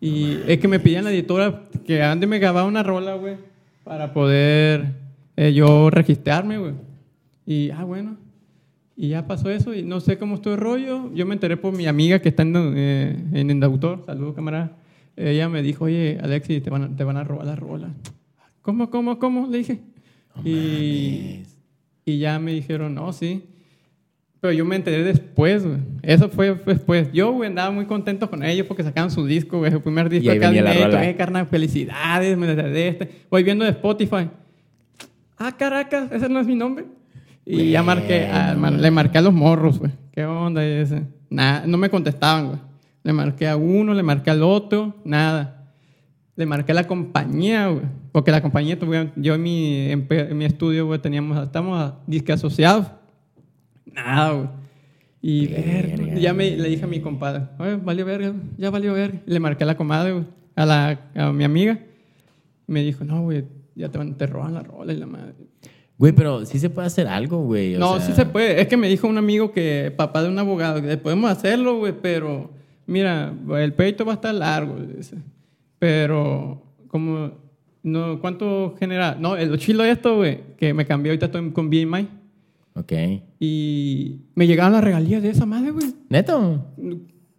Speaker 1: Y es que me pedían la editora que antes me grababa una rola, güey, para poder eh, yo registrarme, güey. Y, ah, bueno. Y ya pasó eso y no sé cómo estuvo el rollo. Yo me enteré por mi amiga que está en, eh, en Indautor. Saludos, camarada. ella me dijo, oye, Alexi, te van a, te van a robar la rola. ¿Cómo, cómo, cómo? Le dije.
Speaker 2: No
Speaker 1: y, y ya me dijeron, no, sí. Pero yo me enteré después, güey. Eso fue después. Yo, güey, andaba muy contento con ellos porque sacaban su disco, güey, su primer disco
Speaker 2: Y ahí
Speaker 1: acá
Speaker 2: venía la rola.
Speaker 1: Eh, carnal, felicidades, me de este. Voy viendo de Spotify. Ah, Caracas, ese no es mi nombre. Y ya marqué,
Speaker 2: Bueno,
Speaker 1: mar-
Speaker 2: güey.
Speaker 1: le marqué a los morros, güey. ¿Qué onda ese? Nada, no me contestaban, güey. Le marqué a uno, le marqué al otro, nada. Le marqué a la compañía, güey. Porque la compañía, yo en mi, en, en mi estudio, güey, teníamos, estamos a disque asociados. Nada, güey. Y
Speaker 2: Verga,
Speaker 1: verga, ya me, le dije a mi compadre, oye, valió verga, ya valió verga. Le marqué a la comadre, güey, a, la, a mi amiga. Me dijo, no, güey, ya te, te roban la rola y la madre.
Speaker 2: Güey, pero sí se puede hacer algo, güey. o
Speaker 1: No,
Speaker 2: sea,
Speaker 1: sí se puede. Es que me dijo un amigo que, papá de un abogado, que podemos hacerlo, güey, pero mira, el peito va a estar largo. dice. Pero, como, no, ¿cuánto genera? No, el chilo esto, güey, que me cambió, ahorita estoy con BMI.
Speaker 2: Ok.
Speaker 1: Y me llegaban las regalías de esa madre, güey.
Speaker 2: ¿Neto?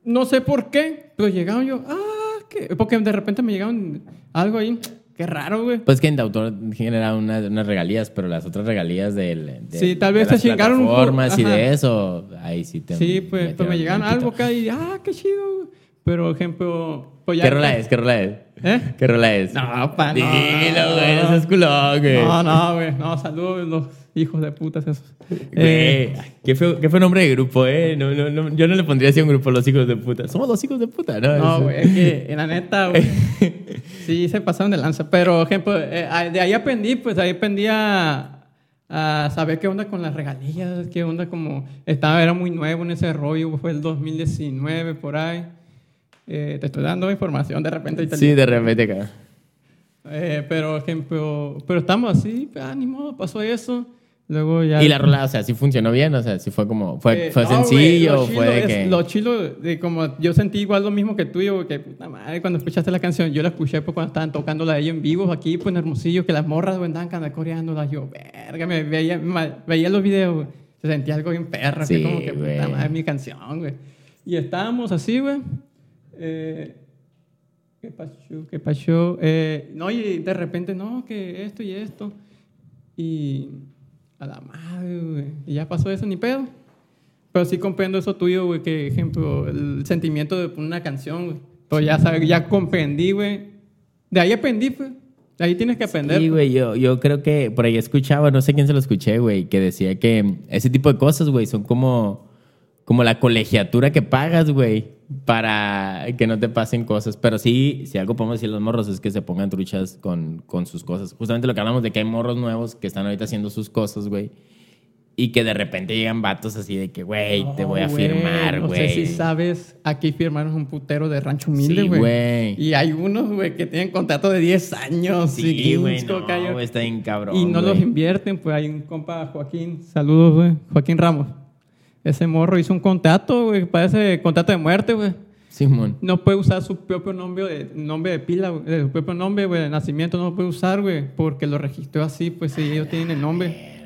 Speaker 1: No sé por qué, pero llegaban yo, ah, ¿qué? Porque de repente me llegaban algo ahí, qué raro, güey.
Speaker 2: Pues que en autor genera una- unas regalías, pero las otras regalías del, de,
Speaker 1: Sí, tal vez
Speaker 2: las
Speaker 1: se chingaron un poco,
Speaker 2: plataformas y de eso, ahí sí te
Speaker 1: Sí, pues, pues me
Speaker 2: poquito.
Speaker 1: algo acá y, ah, qué chido. Pero, ejemplo, pues ya...
Speaker 2: ¿Qué rola es? ¿Qué rola es?
Speaker 1: ¿Eh?
Speaker 2: ¿Qué rola es?
Speaker 1: No, pa, no.
Speaker 2: Dilo, güey, no seas culón, güey.
Speaker 1: No, no, güey. No, saludos los hijos de putas esos. Eh,
Speaker 2: qué, feo, qué feo nombre de grupo, ¿eh? No, no, no, yo no le pondría así a un grupo los hijos de puta. Somos los hijos de puta, ¿no?
Speaker 1: no, güey, es que en la neta, güey. Sí, se pasaron de lanza. Pero, ejemplo, eh, ah, de ahí aprendí, pues ahí aprendí a, a saber qué onda con las regalías, qué onda como... Estaba, era muy nuevo en ese rollo, fue el 2019, por ahí. Eh, te estoy dando información de repente.
Speaker 2: Sí, de repente.
Speaker 1: Eh, pero, ejemplo, pero estamos así, ah, ni modo, pasó eso. Luego ya.
Speaker 2: Y la rola, o sea, sí funcionó bien, o sea, sí fue como, fue,
Speaker 1: Eh,
Speaker 2: fue
Speaker 1: no,
Speaker 2: sencillo,
Speaker 1: lo
Speaker 2: fue de
Speaker 1: es-
Speaker 2: que...
Speaker 1: Lo chilo, de como yo sentí igual lo mismo que tú, yo, que puta madre, cuando escuchaste la canción, yo la escuché pues, cuando estaban tocándola ellos en vivo aquí, pues en Hermosillo, que las morras güey, andaban canta- coreándola. Yo, verga, me veía, ma- veía los videos. Se sentía algo bien perra,
Speaker 2: Sí,
Speaker 1: que como que puta madre, mi canción, güey. Y estábamos así, güey. Eh, ¿Qué pasó? ¿Qué pasó? Eh, no, y de repente, no, que esto y esto. Y a la madre, güey. Y ya pasó eso, ni pedo. Pero sí comprendo eso tuyo, güey, que, ejemplo, el sentimiento de una canción, güey. Pero ya, sabes, ya comprendí, güey. De ahí aprendí, pues. De ahí tienes que aprender.
Speaker 2: Sí, güey, yo, yo creo que por ahí escuchaba, no sé quién se lo escuché, güey, que decía que ese tipo de cosas, güey, son como, como la colegiatura que pagas, güey, para que no te pasen cosas. Pero sí, si algo podemos decir los morros es que se pongan truchas con, con sus cosas. Justamente lo que hablamos de que hay morros nuevos que están ahorita haciendo sus cosas, güey. Y que de repente llegan vatos así de que, güey, te voy a
Speaker 1: No, güey,
Speaker 2: firmar,
Speaker 1: No sé si sabes, aquí firmaron un putero de rancho humilde,
Speaker 2: Sí,
Speaker 1: güey.
Speaker 2: güey.
Speaker 1: y hay unos, güey, que tienen contrato de 10 años.
Speaker 2: Sí,
Speaker 1: y
Speaker 2: güey,
Speaker 1: 15,
Speaker 2: no, está bien cabrón,
Speaker 1: Y no los invierten, pues hay un compa, Joaquín, saludos, güey, Joaquín Ramos. Ese morro hizo un contrato, güey, parece contrato de muerte, güey.
Speaker 2: Simón.
Speaker 1: No puede usar su propio nombre de, nombre de pila, güey, de su propio nombre, güey, de nacimiento, no lo puede usar, güey, porque lo registró así, pues si ellos tienen el nombre.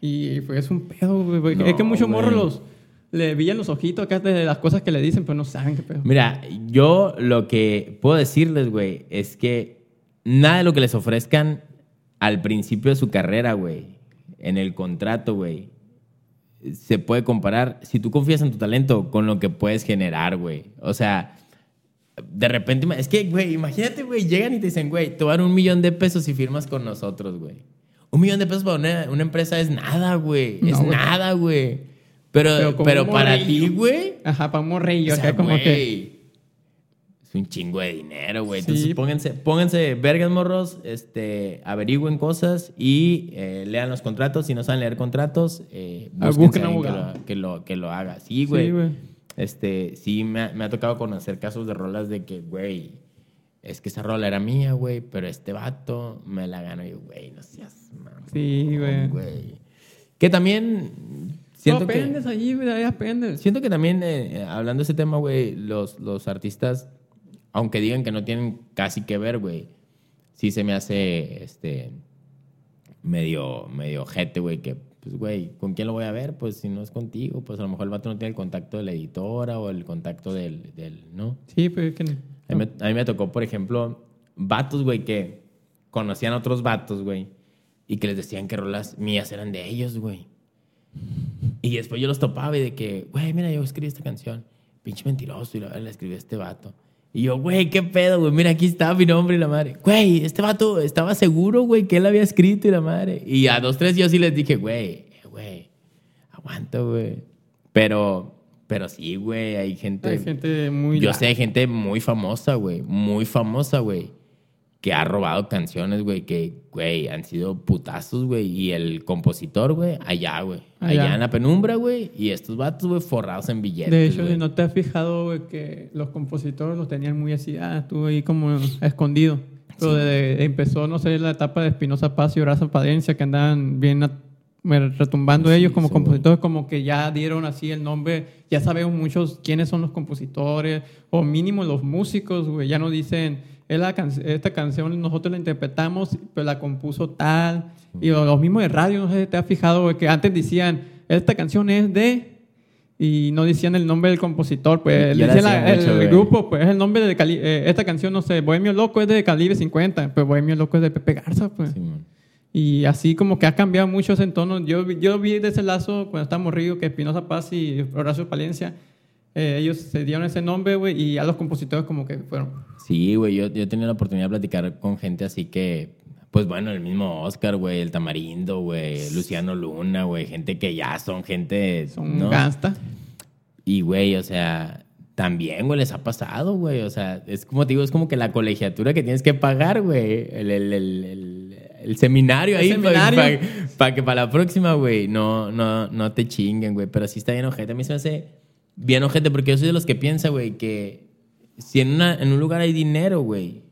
Speaker 1: Y pues es un pedo, güey.
Speaker 2: No,
Speaker 1: es que muchos morros los, le brillan los ojitos acá de las cosas que le dicen, pero no saben qué pedo.
Speaker 2: Mira, yo lo que puedo decirles, güey, es que nada de lo que les ofrezcan al principio de su carrera, güey, en el contrato, güey, se puede comparar, si tú confías en tu talento, con lo que puedes generar, güey. O sea, de repente, es que, güey, imagínate, güey, llegan y te dicen, güey, te dar un millón de pesos si firmas con nosotros, güey. Un millón de pesos para una, una empresa es nada, güey.
Speaker 1: No,
Speaker 2: es nada, güey. Pero,
Speaker 1: Pero
Speaker 2: para ti, güey,
Speaker 1: Ajá, para un morrillo,
Speaker 2: o sea,
Speaker 1: acá como que.
Speaker 2: Un chingo de dinero, güey.
Speaker 1: Sí.
Speaker 2: Entonces pónganse, pónganse vergas morros, este, averigüen cosas y eh, lean los contratos. Si no saben leer contratos, eh,
Speaker 1: busquen
Speaker 2: a que lo, que, lo, que lo haga. Sí, güey.
Speaker 1: Sí, güey.
Speaker 2: este, sí, me ha, me ha tocado conocer casos de rolas de que, güey, es que esa rola era mía, güey, pero este vato me la ganó y, güey, no seas mamón,
Speaker 1: Sí, güey.
Speaker 2: Que también siento
Speaker 1: no
Speaker 2: que...
Speaker 1: aprendes allí, güey, ahí aprendes.
Speaker 2: Siento que también, eh, eh, hablando de ese tema, güey, los, los artistas, aunque digan que no tienen casi que ver, güey, sí se me hace este medio, medio jete, güey, que pues, güey, ¿con quién lo voy a ver? Pues si no es contigo, pues a lo mejor el vato no tiene el contacto de la editora o el contacto del, del ¿no?
Speaker 1: Sí, pero es que...
Speaker 2: A mí, me, a mí me tocó, por ejemplo, vatos, güey, que conocían a otros vatos, güey, y que les decían que rolas mías eran de ellos, güey. Y después yo los topaba y de que, güey, mira, yo escribí esta canción. Pinche mentiroso, y la, la escribió este vato. Y yo, güey, qué pedo, güey, mira, aquí está mi nombre y la madre. Güey, este vato estaba seguro, güey, que él había escrito y la madre. Y a dos, tres yo sí les dije, güey, güey, aguanta, güey. Pero, pero sí, güey, hay gente...
Speaker 1: Hay gente muy...
Speaker 2: Yo sé, gente muy famosa, güey. Muy famosa, güey. Que ha robado canciones, güey. Que, güey, han sido putazos, güey. Y el compositor, güey, allá, güey. Allá.
Speaker 1: Allá.
Speaker 2: en la penumbra, güey. Y estos vatos, güey, forrados en billetes.
Speaker 1: De hecho, si no te has fijado, güey, que los compositores los tenían muy así, ah, estuvo ahí como escondido. Pero
Speaker 2: Sí.
Speaker 1: de- empezó, no sé, la etapa de Espinosa Paz y Horacio Padencia, que andaban bien retumbando
Speaker 2: Sí,
Speaker 1: ellos como
Speaker 2: sí,
Speaker 1: compositores, como que ya dieron así el nombre, ya sabemos muchos quiénes son los compositores, o mínimo los músicos, güey, ya no dicen, "Es la can- esta canción nosotros la interpretamos, pero la compuso tal. Y lo- los mismos de radio, no sé si te has fijado, que antes decían, esta canción es de y no decían el nombre del compositor, pues
Speaker 2: la
Speaker 1: decían la- el,
Speaker 2: mucho, güey.
Speaker 1: grupo, pues es el nombre de Cali eh, esta canción, no sé, Bohemio Loco es de Calibre 50, pues Bohemio Loco es de Pepe Garza, pues.
Speaker 2: Simón.
Speaker 1: Y así como que ha cambiado mucho ese entorno. Yo, yo vi de ese lazo cuando estábamos Río que Espinosa Paz y Horacio Palencia, eh, ellos se dieron ese nombre, güey, y a los compositores como que fueron.
Speaker 2: Sí, güey, yo, yo he tenido la oportunidad de platicar con gente así que, pues bueno, el mismo Oscar, güey, el Tamarindo, güey, Luciano Luna, güey, gente que ya son gente,
Speaker 1: Son
Speaker 2: ¿no?
Speaker 1: gangsta.
Speaker 2: Y, güey, o sea, también, güey, les ha pasado, güey, o sea, es como te digo, es como que la colegiatura que tienes que pagar, güey, el, el, el, el- seminario ahí para que para la próxima, güey, no, no, no te chinguen, güey, pero sí está bien ojete. A mí se me hace bien ojete porque yo soy de los que piensa, güey, que si en, una, en un lugar hay dinero, güey,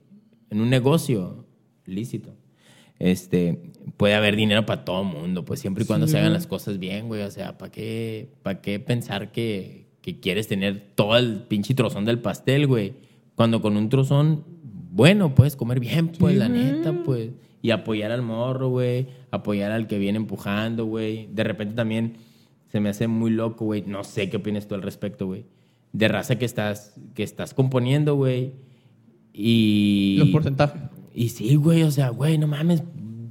Speaker 2: en un negocio lícito, este, puede haber dinero para todo mundo, pues siempre y cuando
Speaker 1: Sí,
Speaker 2: se hagan las cosas bien, güey. O sea, ¿para qué, ¿para qué pensar que, que quieres tener todo el pinche trozón del pastel, güey? Cuando con un trozón bueno puedes comer bien, pues,
Speaker 1: Sí,
Speaker 2: la neta, pues. Y apoyar al morro, güey. Apoyar al que viene empujando, güey. De repente también se me hace muy loco, güey. No sé qué opinas tú al respecto, güey. De raza que estás, que estás componiendo, güey. Y.
Speaker 1: Los porcentajes.
Speaker 2: Y sí, güey, o sea, güey, no mames,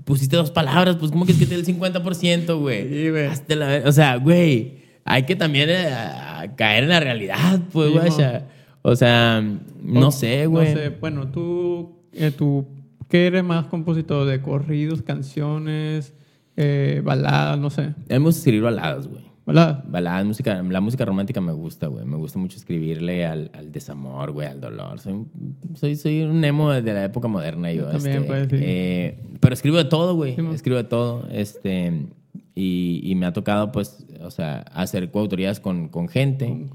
Speaker 2: pusiste dos palabras, pues ¿cómo que es que te el 50%, güey?
Speaker 1: Sí, güey.
Speaker 2: Hazte la O sea, güey, hay que también eh, caer en la realidad, pues,
Speaker 1: Sí,
Speaker 2: güey. o sea, O sea, no
Speaker 1: O-
Speaker 2: sé, güey.
Speaker 1: No sé, bueno, tú, eh, tú, ¿qué eres más compositor? ¿De corridos, canciones, eh, baladas, no sé?
Speaker 2: A mí me gusta escribir baladas, güey.
Speaker 1: ¿Baladas?
Speaker 2: Baladas, música, la música romántica me gusta, güey. Me gusta mucho escribirle al, al desamor, güey, al dolor. Soy, un- soy, soy un emo de la época moderna, yo.
Speaker 1: Yo también,
Speaker 2: este,
Speaker 1: pues, sí.
Speaker 2: eh, pero escribo de todo, güey.
Speaker 1: Sí,
Speaker 2: escribo de todo. Este, y, y me ha tocado, pues, o sea, hacer coautorías con, con gente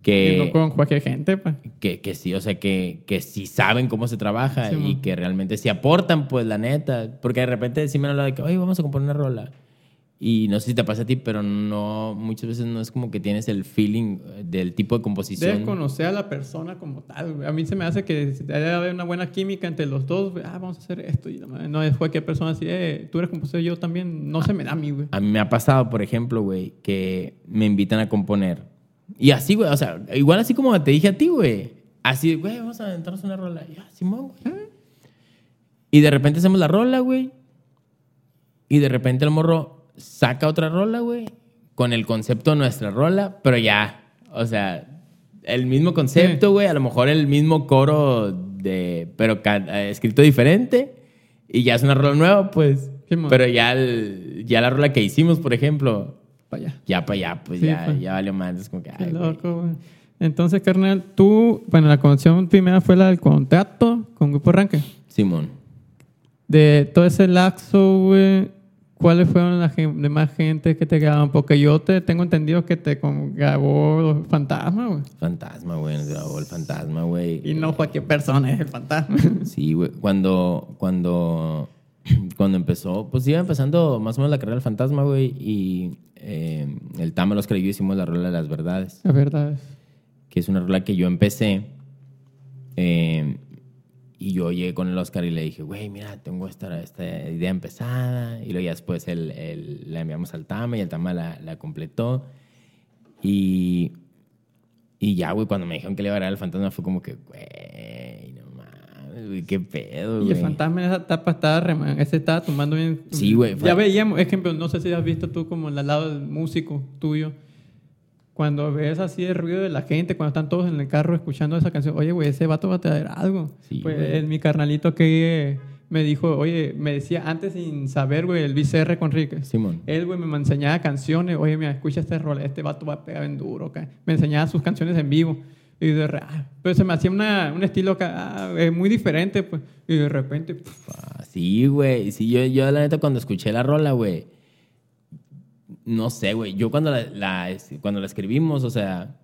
Speaker 2: que,
Speaker 1: no con cualquier gente, pues.
Speaker 2: que, que sí, o sea, que, que sí saben cómo se trabaja
Speaker 1: Sí,
Speaker 2: y que realmente sí aportan, pues, la neta. Porque de repente sí me han hablado de que, oye, vamos a componer una rola. Y no sé si te pasa a ti, pero no, muchas veces no es como que tienes el feeling eh, del tipo de composición.
Speaker 1: Debes conocer a la persona como tal, güey. A mí se me hace que debe haber una buena química entre los dos, güey. Ah, vamos a hacer esto. Y no es cualquier persona así, eh, tú eres compositor, yo también. No se me da a mí, güey.
Speaker 2: A mí me ha pasado, por ejemplo, güey, que me invitan a componer. Y así, güey, o sea, igual así como te dije a ti, güey. Así, güey, vamos a aventarnos una rola. Y, ah, Simón, güey. Y de repente hacemos la rola, güey. Y de repente el morro saca otra rola, güey. Con el concepto de nuestra rola, pero ya, o sea, el mismo concepto, güey. A lo mejor el mismo coro de, pero eh, escrito diferente. Y ya es una rola nueva, pues.
Speaker 1: Sí,
Speaker 2: pero ya, el- ya la rola que hicimos, por ejemplo,
Speaker 1: Para allá.
Speaker 2: ya para allá, pues
Speaker 1: Sí,
Speaker 2: ya,
Speaker 1: pues.
Speaker 2: ya valió más. Es como que,
Speaker 1: Qué
Speaker 2: ay,
Speaker 1: loco, güey. Entonces, carnal, tú, bueno, la conexión primera fue la del contrato con Grupo Arranque.
Speaker 2: Simón.
Speaker 1: De todo ese laxo, güey, ¿cuáles fueron las demás gente que te grababan? Porque yo te tengo entendido que te grabó los fantasmas, güey.
Speaker 2: Fantasma, güey. Nos grabó el fantasma, güey.
Speaker 1: Y no cualquier persona es el fantasma.
Speaker 2: Sí, güey. Cuando, cuando, cuando empezó, pues iba empezando más o menos la carrera del fantasma, güey. Y eh, el Tama, los y yo hicimos la rola de las verdades,
Speaker 1: La verdad es.
Speaker 2: que es una rola que yo empecé. eh, y yo llegué con el Oscar y le dije, güey, mira, tengo esta, esta idea empezada. Y luego ya después el, el- la enviamos al Tama y el Tama la, la completó. Y, y ya, güey, cuando me dijeron que le iba a grabar el fantasma fue como que, güey, no mames, güey, qué pedo,
Speaker 1: Y
Speaker 2: güey.
Speaker 1: el fantasma en esa etapa estaba, ese estaba tomando bien.
Speaker 2: Sí, güey,
Speaker 1: Ya veíamos, ejemplo, no sé si has visto tú como al lado del músico tuyo. Cuando ves así el ruido de la gente, cuando están todos en el carro escuchando esa canción, oye, güey, ese vato va a traer algo.
Speaker 2: Sí,
Speaker 1: pues
Speaker 2: güey.
Speaker 1: mi carnalito que me dijo, oye, me decía antes sin saber, güey, el BCR con Rique.
Speaker 2: Simón.
Speaker 1: Él, güey, me enseñaba canciones. Oye, mira, escucha este rol. Este vato va a pegar bien duro. acá. Me enseñaba sus canciones en vivo. Y de ah, pero se me hacía una, un estilo ah, eh, muy diferente, pues. Y de repente, pf,
Speaker 2: Ah, Sí, güey. Sí, yo, yo la neta cuando escuché la rola, güey, no sé, güey. Yo cuando la, la- cuando la escribimos, o sea,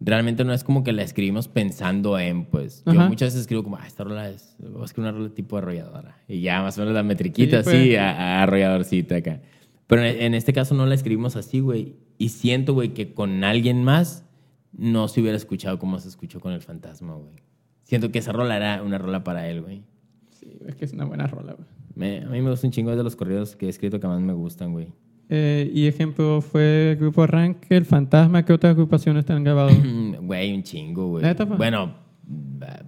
Speaker 2: realmente no es como que la escribimos pensando en, pues, yo muchas veces escribo como, ah, esta rola es, voy a escribir una rola tipo arrolladora. Y ya más o menos la metriquita
Speaker 1: Sí,
Speaker 2: así,
Speaker 1: pues.
Speaker 2: a, a arrolladorcita acá. Pero en, en este caso no la escribimos así, güey. Y siento, güey, que con alguien más no se hubiera escuchado como se escuchó con el fantasma, güey. Siento que esa rola era una rola para él, güey.
Speaker 1: sí, es que es una buena rola, güey.
Speaker 2: Me- a mí me gusta un chingo de los corridos que he escrito que más me gustan, güey.
Speaker 1: Eh, y ejemplo fue el grupo Arranque, El Fantasma. ¿Qué otras agrupaciones te han grabado?
Speaker 2: Güey, un chingo, güey.
Speaker 1: ¿Neta, pa?
Speaker 2: Bueno,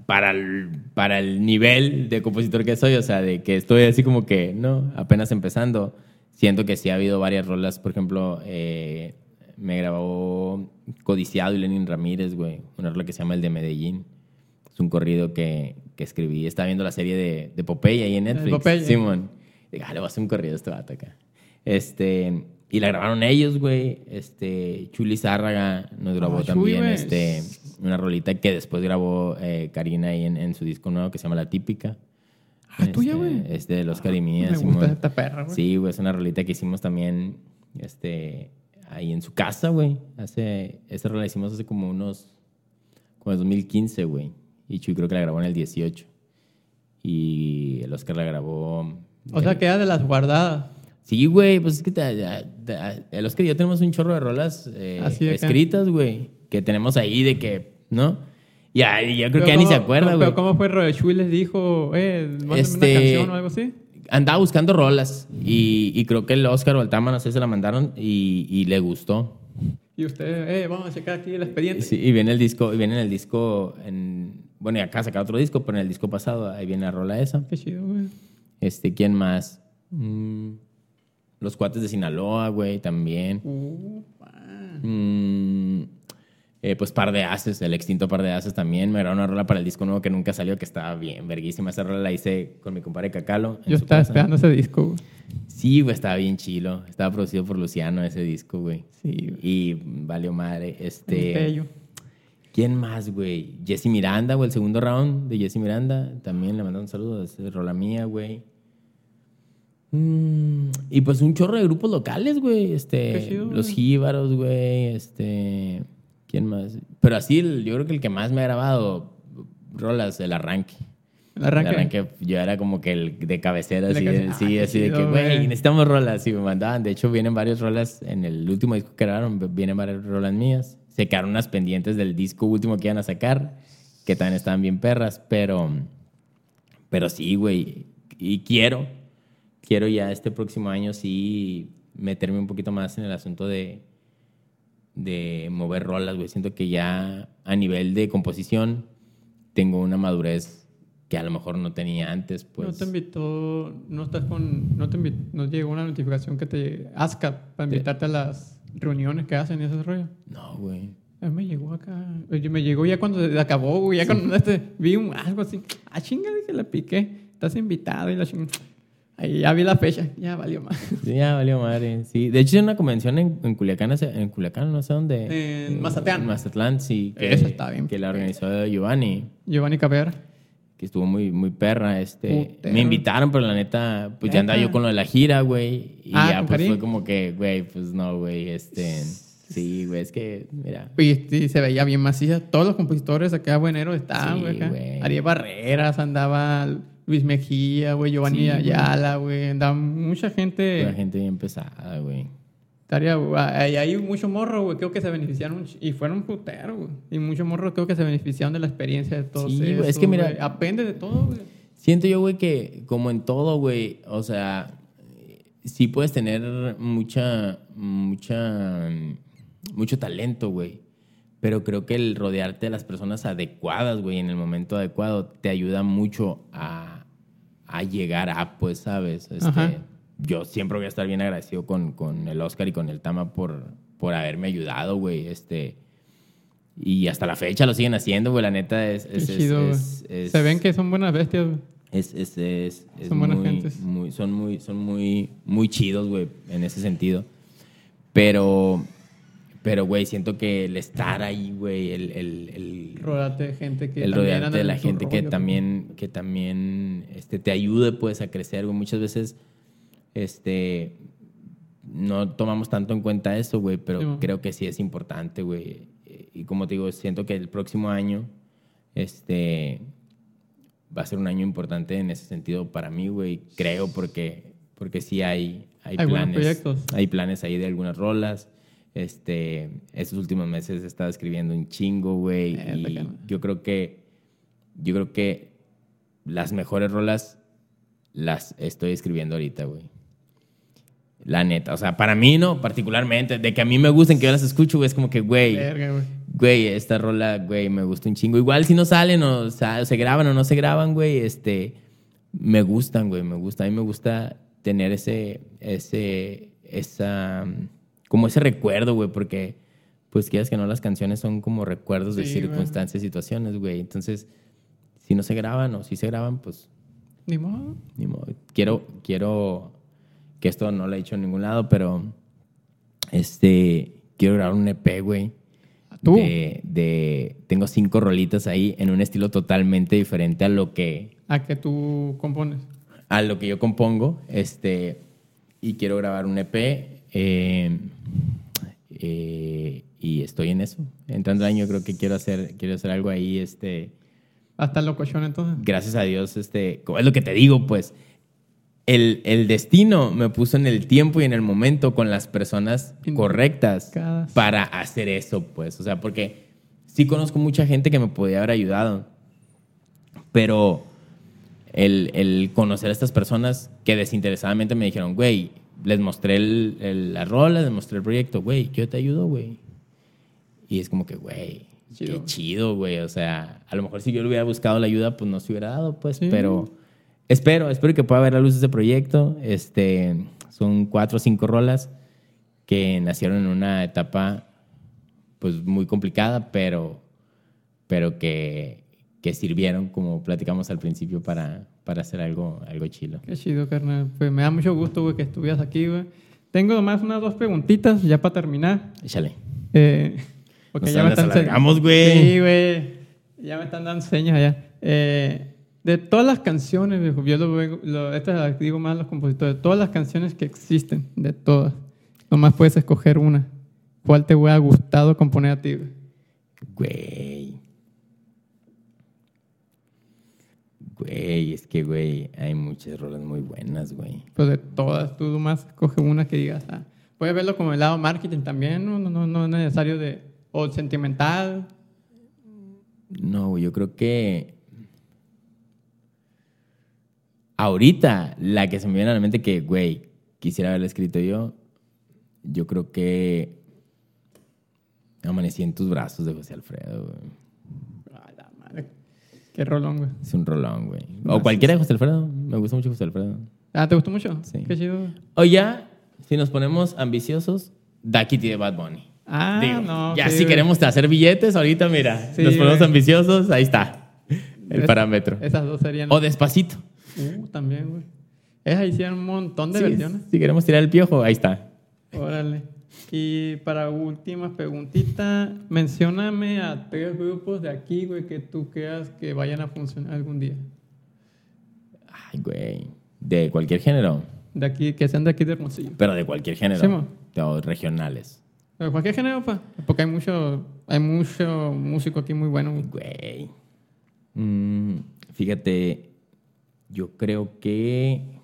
Speaker 2: para el, para el nivel de compositor que soy, o sea, de que estoy así como que, ¿no? Apenas empezando, siento que sí ha habido varias rolas. Por ejemplo, eh, me grabó Codiciado y Lenin Ramírez, güey. Una rola que se llama El de Medellín. Es un corrido que, que escribí. Estaba viendo la serie de, de Popeye ahí en Netflix.
Speaker 1: Popeye.
Speaker 2: Simón. Dije, ah, le voy a hacer un corrido a este vato acá. Este, y la grabaron ellos, güey. Este, Chuli Zárraga nos grabó
Speaker 1: Ah,
Speaker 2: también este, una rolita que después grabó eh, Karina ahí en, en su disco nuevo que se llama La Típica.
Speaker 1: Ah, tuya,
Speaker 2: Este,
Speaker 1: güey.
Speaker 2: Es de los Carimías.
Speaker 1: Me gusta esta perra, güey.
Speaker 2: Sí, güey, es una rolita que hicimos también este, ahí en su casa, güey. Hace, esa rola la hicimos hace como unos, como el 2015, güey. Y Chuy creo que la grabó en el 18. Y el Oscar la grabó...
Speaker 1: O sea, queda de las guardadas.
Speaker 2: Sí, güey, pues es que te- te- te- el Oscar y yo tenemos un chorro de rolas eh,
Speaker 1: Así de acá.
Speaker 2: escritas, güey, que tenemos ahí de que, ¿no? Ya, ya creo
Speaker 1: Pero
Speaker 2: que ya ni se
Speaker 1: ¿cómo-
Speaker 2: acuerda, güey.
Speaker 1: Pero ¿cómo fue? Ro- Chuy les dijo, eh,
Speaker 2: Este-
Speaker 1: una canción o algo así.
Speaker 2: Andaba buscando rolas y, y creo que el Oscar o el Tama, no sé, se la mandaron y, y le gustó.
Speaker 1: Y ustedes, eh, vamos a checar aquí el expediente.
Speaker 2: Sí, y viene el disco, y viene en el disco, en, bueno, y acá sacar otro disco, pero en el disco pasado ahí viene la rola esa.
Speaker 1: Qué chido, güey.
Speaker 2: Este, ¿quién más? Mm, los cuates de Sinaloa, güey, también.
Speaker 1: Uh.
Speaker 2: Mm, eh, pues Par de Haces, el extinto Par de Haces también. Me grabaron una rola para el disco nuevo que nunca salió, que estaba bien, verguísima. Esa rola la hice con mi compadre Cacalo.
Speaker 1: Yo estaba
Speaker 2: casa.
Speaker 1: esperando ese disco, güey.
Speaker 2: Sí, güey, estaba bien chilo. Estaba producido por Luciano ese disco, güey.
Speaker 1: Sí, güey.
Speaker 2: Y valió madre. Este,
Speaker 1: bello.
Speaker 2: ¿Quién más, güey? Jesse Miranda, güey, el segundo round de Jesse Miranda. También le mandó un saludo. Es rola mía, güey. Mm, y pues un chorro de grupos locales, güey. Este,
Speaker 1: chido,
Speaker 2: los. Jíbaros, güey. Este, ¿quién más? Pero así, el- yo creo que el que más me ha grabado rolas, el arranque.
Speaker 1: El arranque.
Speaker 2: El arranque, yo era como que el de cabecera, así, de, sí, así de que, güey. necesitamos rolas. Y me mandaban. De hecho, vienen varias rolas en el último disco que grabaron, vienen varias rolas mías. Se quedaron unas pendientes del disco último que iban a sacar, que también estaban bien perras, pero, pero sí, güey. Y quiero, quiero ya este próximo año sí meterme un poquito más en el asunto de, de mover rolas, güey. Siento que ya a nivel de composición tengo una madurez que a lo mejor no tenía antes, pues.
Speaker 1: No te invitó, no estás con, no te invi- no llegó una notificación que te ASCAP para invitarte a las reuniones que hacen y ese rollo.
Speaker 2: No, güey.
Speaker 1: A mí me llegó acá, me llegó ya cuando se acabó, güey, ya cuando este, vi un, algo así, ah, chinga, dije, la piqué, estás invitado y la chinga. Ahí ya vi la fecha, ya valió.
Speaker 2: Sí, ya valió madre. Sí, de hecho, hay una convención en, en Culiacán, en Culiacán, no sé dónde.
Speaker 1: En Mazatlán.
Speaker 2: En Mazatlán, sí. Que,
Speaker 1: Esa está bien
Speaker 2: Que la organizó Giovanni,
Speaker 1: Giovanni Cabrera.
Speaker 2: que estuvo muy, muy perra. Este,
Speaker 1: Putero.
Speaker 2: me invitaron, pero la neta, pues ya andaba yo con lo de la gira, güey. Y
Speaker 1: Ah,
Speaker 2: ya,
Speaker 1: ¿con
Speaker 2: pues
Speaker 1: Karim?
Speaker 2: fue como que, güey, pues no, güey, este. Sí, güey, es que, mira.
Speaker 1: Y sí, se veía bien maciza. Todos los compositores acá bueneros estaban,
Speaker 2: Sí,
Speaker 1: güey. acá.
Speaker 2: güey.
Speaker 1: Ariel Barreras, andaba Luis Mejía, güey, Giovanni
Speaker 2: Sí.
Speaker 1: Ayala, güey. Mucha gente.
Speaker 2: La gente bien pesada, güey.
Speaker 1: Estaría, güey. Hay, hay muchos morros, güey, creo que se beneficiaron y fueron puteros, güey. Y muchos morros creo que se beneficiaron de la experiencia de todo
Speaker 2: Sí,
Speaker 1: eso.
Speaker 2: es que mira-
Speaker 1: güey. Aprende de todo, güey.
Speaker 2: Siento yo, güey, que como en todo, güey, o sea, sí puedes tener mucha, mucha, mucho talento, güey. Pero creo que el rodearte de las personas adecuadas, güey, en el momento adecuado, te ayuda mucho a, a llegar a, pues, ¿sabes? Este, yo siempre voy a estar bien agradecido con, con el Oscar y con el Tama por, por haberme ayudado, güey. Este, y hasta la fecha lo siguen haciendo, güey. La neta es... Es- es-
Speaker 1: chido,
Speaker 2: es-
Speaker 1: Se ven que son buenas bestias, güey.
Speaker 2: es, es, es, es
Speaker 1: Son buenas
Speaker 2: muy,
Speaker 1: gentes.
Speaker 2: muy- son muy, son muy, muy chidos, güey, en ese sentido. Pero, pero, güey, siento que el estar ahí, güey, el, el, el,
Speaker 1: de gente que
Speaker 2: el
Speaker 1: también
Speaker 2: rodearte de la gente que también, que también este, te ayude, pues, a crecer, güey. Muchas veces, este, no tomamos tanto en cuenta eso, güey, pero
Speaker 1: Sí,
Speaker 2: creo que sí es importante, güey. Y como te digo, siento que el próximo año, este, va a ser un año importante en ese sentido para mí, güey. Creo porque, porque sí hay, hay, planes. Hay planes ahí de algunas rolas. Este, estos últimos meses he estado escribiendo un chingo, güey.
Speaker 1: Eh,
Speaker 2: y yo creo que, yo creo que las mejores rolas las estoy escribiendo ahorita, güey. La neta, o sea, para mí no, particularmente, de que a mí me gusten, que yo las escucho, güey, es como que, güey,
Speaker 1: güey.
Speaker 2: esta rola, güey, me gusta un chingo. Igual si no salen o, se graban o no se graban, güey, este, me gustan, güey, me gusta. A mí me gusta tener ese, ese, esa, como ese recuerdo, güey, porque, pues, quieras que no, las canciones son como recuerdos de
Speaker 1: Sí,
Speaker 2: circunstancias, situaciones, güey. Entonces, si no se graban o si se graban, pues,
Speaker 1: Ni modo.
Speaker 2: ni modo. Quiero, quiero, que esto no lo he hecho en ningún lado, pero, este, quiero grabar un EP, güey.
Speaker 1: ¿Tú?
Speaker 2: De, de- tengo cinco rolitas ahí en un estilo totalmente diferente a lo que,
Speaker 1: A que tú compones.
Speaker 2: a lo que yo compongo. Este, y quiero grabar un EP. eh, eh, y estoy en eso. Entrando año creo que quiero hacer, quiero hacer algo ahí, este,
Speaker 1: Hasta el locochón, entonces.
Speaker 2: gracias a Dios, este, es lo que te digo, pues, el, el destino me puso en el tiempo y en el momento con las personas correctas
Speaker 1: Indicadas.
Speaker 2: para hacer eso, pues, o sea, porque sí conozco mucha gente que me podía haber ayudado, pero el, el conocer a estas personas que desinteresadamente me dijeron, güey, les mostré el, el- la rola, les mostré el proyecto, güey, yo te ayudo, güey. Y es como que, güey, qué chido, güey. O sea, a lo mejor si yo le hubiera buscado la ayuda, pues no se hubiera dado, pues.
Speaker 1: Sí.
Speaker 2: Pero espero, espero que pueda ver la luz ese proyecto. Este, son cuatro o cinco rolas que nacieron en una etapa, pues, muy complicada, pero, pero que, que sirvieron, como platicamos al principio, para, para hacer algo, algo chilo.
Speaker 1: Qué chido, carnal. Pues me da mucho gusto, güey, que estuvieras aquí, güey. Tengo nomás unas dos preguntitas ya para terminar.
Speaker 2: Échale.
Speaker 1: Eh, porque
Speaker 2: Nos
Speaker 1: ya me están
Speaker 2: alargamos, güey.
Speaker 1: Sí, güey. Ya me están dando señas allá. Eh, de todas las canciones, viejo, yo lo, lo estas las digo más a los compositores, de todas las canciones que existen, de todas, nomás puedes escoger una. ¿Cuál te hubiera gustado componer a ti, güey?
Speaker 2: Güey. Güey, es que, güey, hay muchas rolas muy buenas, güey.
Speaker 1: Pues de todas, tú nomás escoge una que digas, ah, puedes verlo como el lado marketing también, no, no, no, no es necesario de, o sentimental.
Speaker 2: No, yo creo que. Ahorita, la que se me viene a la mente que, güey, quisiera haberla escrito yo, yo creo que. Amanecí en tus brazos de José Alfredo, güey.
Speaker 1: Qué rolón, güey.
Speaker 2: Es un rolón, güey. O cualquiera de José Alfredo. Me gusta mucho José Alfredo.
Speaker 1: Ah, ¿te gustó mucho?
Speaker 2: Sí.
Speaker 1: Qué chido.
Speaker 2: O ya, si nos ponemos ambiciosos, Da Kitty de Bad Bunny.
Speaker 1: Ah,
Speaker 2: Digo,
Speaker 1: no.
Speaker 2: ya
Speaker 1: sí,
Speaker 2: si
Speaker 1: güey.
Speaker 2: queremos hacer billetes, ahorita mira,
Speaker 1: Sí,
Speaker 2: nos ponemos
Speaker 1: güey.
Speaker 2: ambiciosos, ahí está el
Speaker 1: Es-
Speaker 2: parámetro.
Speaker 1: Esas dos serían.
Speaker 2: O despacito.
Speaker 1: Uh, también, güey. Esas hicieron un montón de
Speaker 2: Sí,
Speaker 1: versiones.
Speaker 2: Si queremos tirar el piojo, ahí está.
Speaker 1: Órale. Y para última preguntita, mencióname a tres grupos de aquí, güey, que tú creas que vayan a funcionar algún día.
Speaker 2: Ay, güey. De cualquier género,
Speaker 1: De aquí, que sean de aquí de Hermosillo.
Speaker 2: pero de cualquier género.
Speaker 1: Sí,
Speaker 2: o regionales.
Speaker 1: De cualquier género, pa. Porque hay mucho, hay mucho músico aquí muy bueno. güey.
Speaker 2: Güey. Mm, fíjate, yo creo que.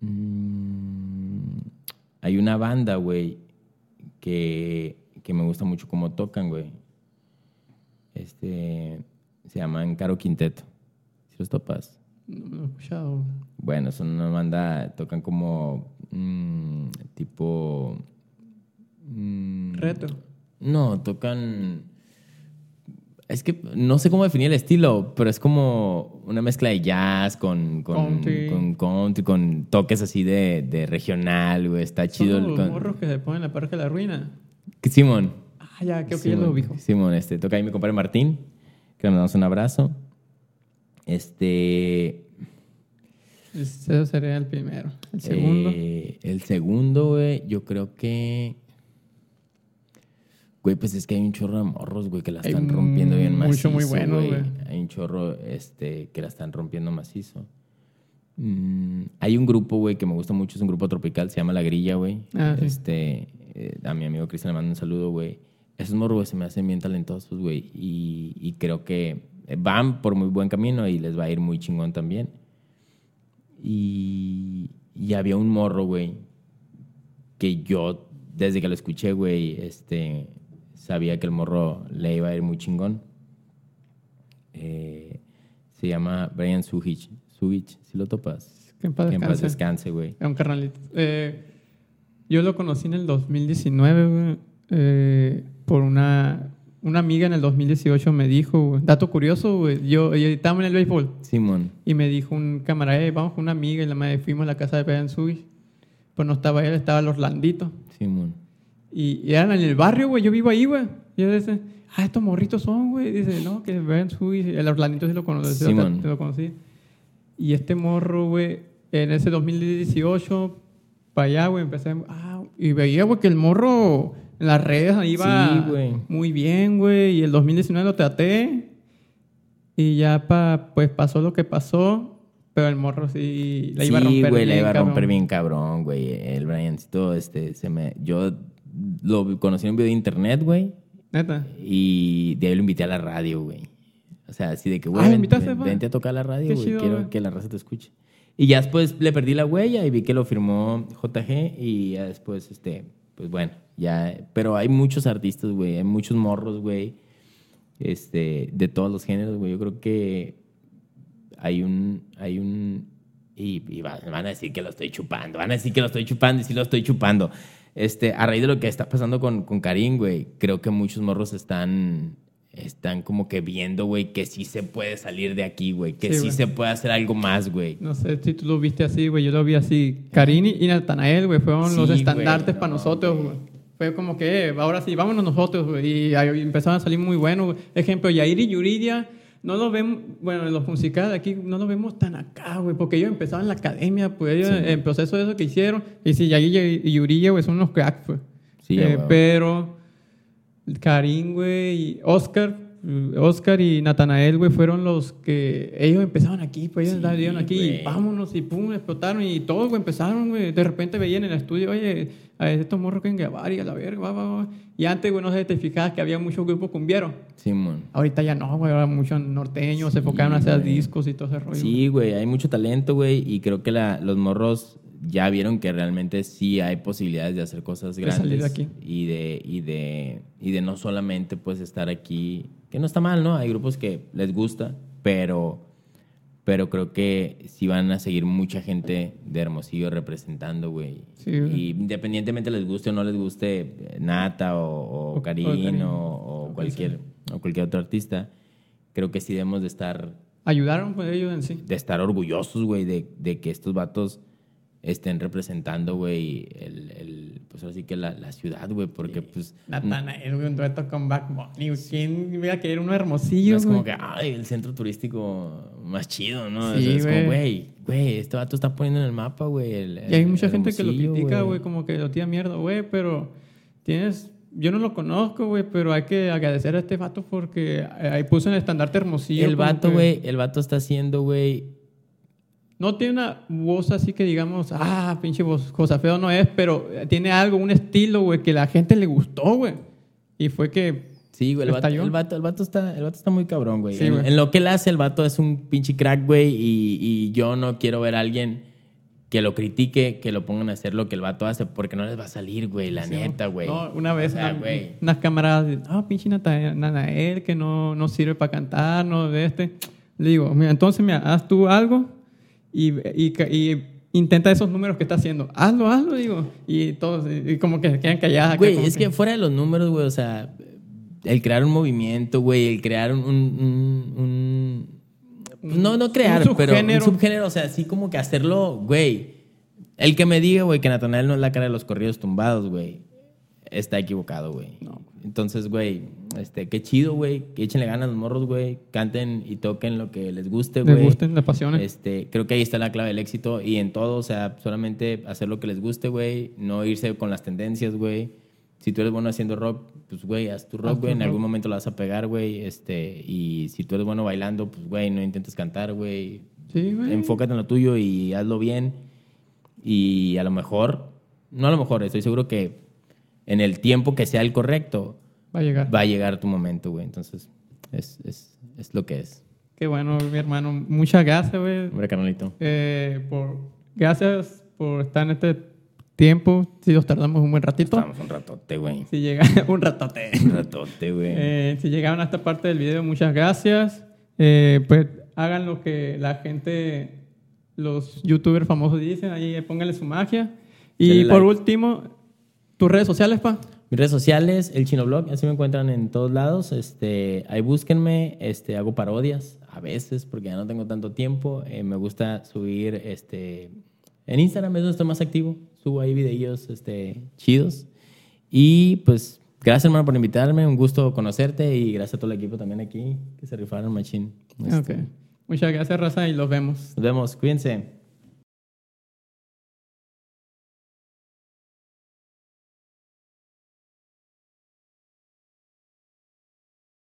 Speaker 2: mm, hay una banda, güey, que, que me gusta mucho cómo tocan, güey. Este, se llaman Caro Quinteto. ¿Si los topas?
Speaker 1: No me lo he escuchado.
Speaker 2: Bueno, son una banda, tocan como mm, tipo... mm,
Speaker 1: Retro.
Speaker 2: No, tocan... Es que no sé cómo definir el estilo, pero es como una mezcla de jazz con, con,
Speaker 1: Country.
Speaker 2: con, country, con toques así de, de regional, güey. Está chido.
Speaker 1: Son los
Speaker 2: con-
Speaker 1: morros que se ponen en la parque de la ruina.
Speaker 2: Simón.
Speaker 1: Ah, ya, creo que ya lo ubico.
Speaker 2: Simón, este, toca ahí mi compadre Martín, que le mandamos un abrazo. Este...
Speaker 1: Ese sería el primero. El segundo.
Speaker 2: Eh, el segundo, güey, yo creo que. Güey, pues es que hay un chorro de morros, güey, que la
Speaker 1: Hay
Speaker 2: están rompiendo bien
Speaker 1: mucho
Speaker 2: macizo.
Speaker 1: muy bueno, güey.
Speaker 2: Hay un chorro este, que la están rompiendo macizo. Mm, hay un grupo, güey, que me gusta mucho, es un grupo tropical, se llama La Grilla, güey.
Speaker 1: Ah, sí.
Speaker 2: Este, eh, a mi amigo Cristian le mando un saludo, güey. Esos morros, güey, se me hacen bien talentosos, güey. Y, y creo que van por muy buen camino y les va a ir muy chingón también. Y, y había un morro, güey, que yo, desde que lo escuché, güey, este, sabía que el morro le iba a ir muy chingón. Eh, se llama Brian Suhich. Suhich, si lo topas.
Speaker 1: Que en paz
Speaker 2: Que en paz
Speaker 1: descanse.
Speaker 2: güey.
Speaker 1: Era un carnalito. Eh, yo lo conocí en el 2019, güey, eh, por una, una amiga en el 2018 me dijo, güey, dato curioso, güey, yo, yo estaba en el béisbol
Speaker 2: Simón.
Speaker 1: y me dijo un camarada, "Eh, vamos con una amiga y la madre fuimos a la casa de Brian Sui. Pues no estaba él, estaba el Orlandito.
Speaker 2: Simón.
Speaker 1: Y, eran en el barrio, güey, yo vivo ahí, güey. Y yo decía, ah, estos morritos son, güey. Dice, no, que Brian Sui, el Orlandito sí lo conocí.
Speaker 2: Simón.
Speaker 1: lo conocí. Y este morro, güey, en ese 2018, para allá, güey, empecé, a- ah, y veía, güey, que el morro en las redes iba
Speaker 2: Sí,
Speaker 1: muy bien, güey, y el 2019 lo traté, y ya, pa, pues, pasó lo que pasó, pero el morro sí la iba a
Speaker 2: sí,
Speaker 1: romper
Speaker 2: güey, la
Speaker 1: bien,
Speaker 2: iba a romper
Speaker 1: cabrón.
Speaker 2: bien cabrón, güey. El Briancito, este, se me... Yo lo conocí en un video de internet, güey.
Speaker 1: Neta.
Speaker 2: Y de ahí lo invité a la radio, güey. O sea, así de que,
Speaker 1: Ah,
Speaker 2: güey,
Speaker 1: ¿lo
Speaker 2: ven-
Speaker 1: invitaste,
Speaker 2: ven-
Speaker 1: pa?
Speaker 2: vente a tocar la radio, güey. Quiero que la raza te escuche. Y ya después le perdí la huella y vi que lo firmó JG y ya después, este, pues bueno, ya... Pero hay muchos artistas, güey. Hay muchos morros, güey. Este, de todos los géneros, güey. Yo creo que hay un... Hay un y, y va- van a decir que lo estoy chupando. Van a decir que lo estoy chupando y sí lo estoy chupando. Este, a raíz de lo que está pasando con, con Karim, güey, creo que muchos morros están, están como que viendo, güey, que sí se puede salir de aquí, güey. Que
Speaker 1: Sí,
Speaker 2: sí,
Speaker 1: güey.
Speaker 2: se puede hacer algo más, güey.
Speaker 1: No sé si tú lo viste así, güey. Yo lo vi así. Karini y Natanael, güey, fueron
Speaker 2: Sí,
Speaker 1: los estandartes
Speaker 2: no,
Speaker 1: para nosotros,
Speaker 2: güey.
Speaker 1: güey. Fue como que, eh, ahora sí, vámonos nosotros, güey. Y empezaron a salir muy buenos. Ejemplo, Yair y Yuridia, no lo vemos, bueno, en los musicales aquí no lo vemos tan acá, güey, porque ellos empezaron en la academia, pues ellos,
Speaker 2: Sí.
Speaker 1: en proceso de eso que hicieron. Y sí, Yair y Yuridia, güey, son unos cracks, pues.
Speaker 2: Sí,
Speaker 1: Eh,
Speaker 2: güey.
Speaker 1: pero Karim, güey, y Oscar, Oscar y Natanael, güey, fueron los que ellos empezaron aquí, pues ellos
Speaker 2: Sí,
Speaker 1: aquí y vámonos y pum, explotaron y todos, güey, empezaron, güey. De repente veían en el estudio, oye, a estos morros que en y a la verga, va, va, va. Y antes, güey, no se te fijabas que había muchos grupos cumbieros.
Speaker 2: Simón.
Speaker 1: Ahorita ya no, güey, ahora muchos norteños se enfocaron a hacer discos y todo ese rollo.
Speaker 2: Sí, güey, hay mucho talento, güey, y creo que la- los morros ya vieron que realmente sí hay posibilidades de hacer cosas
Speaker 1: De
Speaker 2: grandes.
Speaker 1: salir de aquí.
Speaker 2: Y de, y de, y de no solamente pues estar aquí, que no está mal, ¿no? Hay grupos que les gusta, pero, pero creo que sí van a seguir mucha gente de Hermosillo representando, güey.
Speaker 1: Sí, güey.
Speaker 2: y independientemente les guste o no les guste eh, Nata o, o,
Speaker 1: O-
Speaker 2: Karim
Speaker 1: o Karim.
Speaker 2: o, o
Speaker 1: O
Speaker 2: cualquier, o cualquier otro artista, creo que sí debemos de estar
Speaker 1: Ayudaron, pues, ellos en sí.
Speaker 2: de estar orgullosos, güey, de, de que estos vatos estén representando, güey, el, el, pues ahora sí que la, la ciudad, güey, porque pues
Speaker 1: Natanael, güey, un dueto con Back Bunny, güey. ¿Quién iba a querer uno
Speaker 2: no
Speaker 1: hermosillo,
Speaker 2: es como que, ay, el centro turístico más chido, ¿no?
Speaker 1: Sí,
Speaker 2: es, como,
Speaker 1: güey.
Speaker 2: güey, este vato está poniendo en el mapa, güey.
Speaker 1: Y hay mucha
Speaker 2: el
Speaker 1: gente que lo critica, güey, como que lo tira mierda, güey, pero tienes... Yo no lo conozco, güey, pero hay que agradecer a este vato porque eh, ahí puso en el estandarte hermosillo.
Speaker 2: El vato,
Speaker 1: que
Speaker 2: güey, el vato está haciendo, güey,
Speaker 1: No tiene una voz así que digamos, ah, pinche voz, cosa feo no es, pero tiene algo, un estilo, güey, que la gente le gustó, güey. Y fue que...
Speaker 2: Sí, güey, el vato, el, vato, el vato está, el vato está muy cabrón, güey.
Speaker 1: Sí,
Speaker 2: en,
Speaker 1: güey.
Speaker 2: en lo que él hace, el vato es un pinche crack, güey, y, y yo no quiero ver a alguien que lo critique, que lo pongan a hacer lo que el vato hace, porque no les va a salir, güey, la neta, güey.
Speaker 1: No, una vez
Speaker 2: O sea,
Speaker 1: una-
Speaker 2: güey.
Speaker 1: unas camaradas, ah, pinche Nata- Nanael, que no, no sirve para cantar, no de este. Le digo, mira, entonces, mira, haz tú algo y, y, intenta esos números que está haciendo. Hazlo, hazlo, digo. Y todos, y, como que se quedan calladas.
Speaker 2: Güey, es que fuera de los números, güey, o sea, el crear un movimiento, güey, el crear un... un- un- un- pues no, no crear,
Speaker 1: un
Speaker 2: pero un
Speaker 1: subgénero.
Speaker 2: subgénero, o sea, así como que hacerlo, güey. El que me diga, güey, que Natanael no es la cara de los corridos tumbados, güey, está equivocado, güey. Entonces, güey, este, qué chido, güey, que échenle ganas a los morros, güey, canten y toquen lo que les guste,
Speaker 1: Les
Speaker 2: güey.
Speaker 1: gusten, les apasione.
Speaker 2: Este, creo que ahí está la clave del éxito y en todo, o sea, solamente hacer lo que les guste, güey, no irse con las tendencias, güey. Si tú eres bueno haciendo rock, pues, güey, haz tu rock, güey, en
Speaker 1: rock.
Speaker 2: algún momento lo vas a pegar, güey, este, y si tú eres bueno bailando, pues, güey, no intentes cantar, güey.
Speaker 1: Sí, güey.
Speaker 2: Enfócate en lo tuyo y hazlo bien y a lo mejor, no a lo mejor, estoy seguro que en el tiempo que sea el correcto,
Speaker 1: Va a llegar.
Speaker 2: va a llegar tu momento, güey. Entonces, es, es, es lo que es.
Speaker 1: Qué bueno, mi hermano. Muchas gracias, güey.
Speaker 2: Hombre, carnalito.
Speaker 1: Eh, por, gracias por estar en este tiempo. Si nos tardamos un buen ratito.
Speaker 2: Estamos un ratote, güey.
Speaker 1: Si llega un ratote.
Speaker 2: Un ratote, güey.
Speaker 1: Eh, si llegaron a esta parte del video, muchas gracias. Eh, pues hagan lo que la gente, los youtubers famosos dicen, ahí pónganle su magia. Y por
Speaker 2: like.
Speaker 1: último, tus redes sociales, pa.
Speaker 2: Mis redes sociales, el Chino Blog, así me encuentran en todos lados. Este, ahí búsquenme, este, hago parodias a veces porque ya no tengo tanto tiempo. Eh, me gusta subir, este, en Instagram es donde estoy más activo. Subo ahí videillos, este, chidos. Y pues, gracias hermano por invitarme, un gusto conocerte y gracias a todo el equipo también aquí que se rifaron machín. Este,
Speaker 1: Ok. Muchas gracias, Raza, y los vemos.
Speaker 2: Nos vemos, cuídense.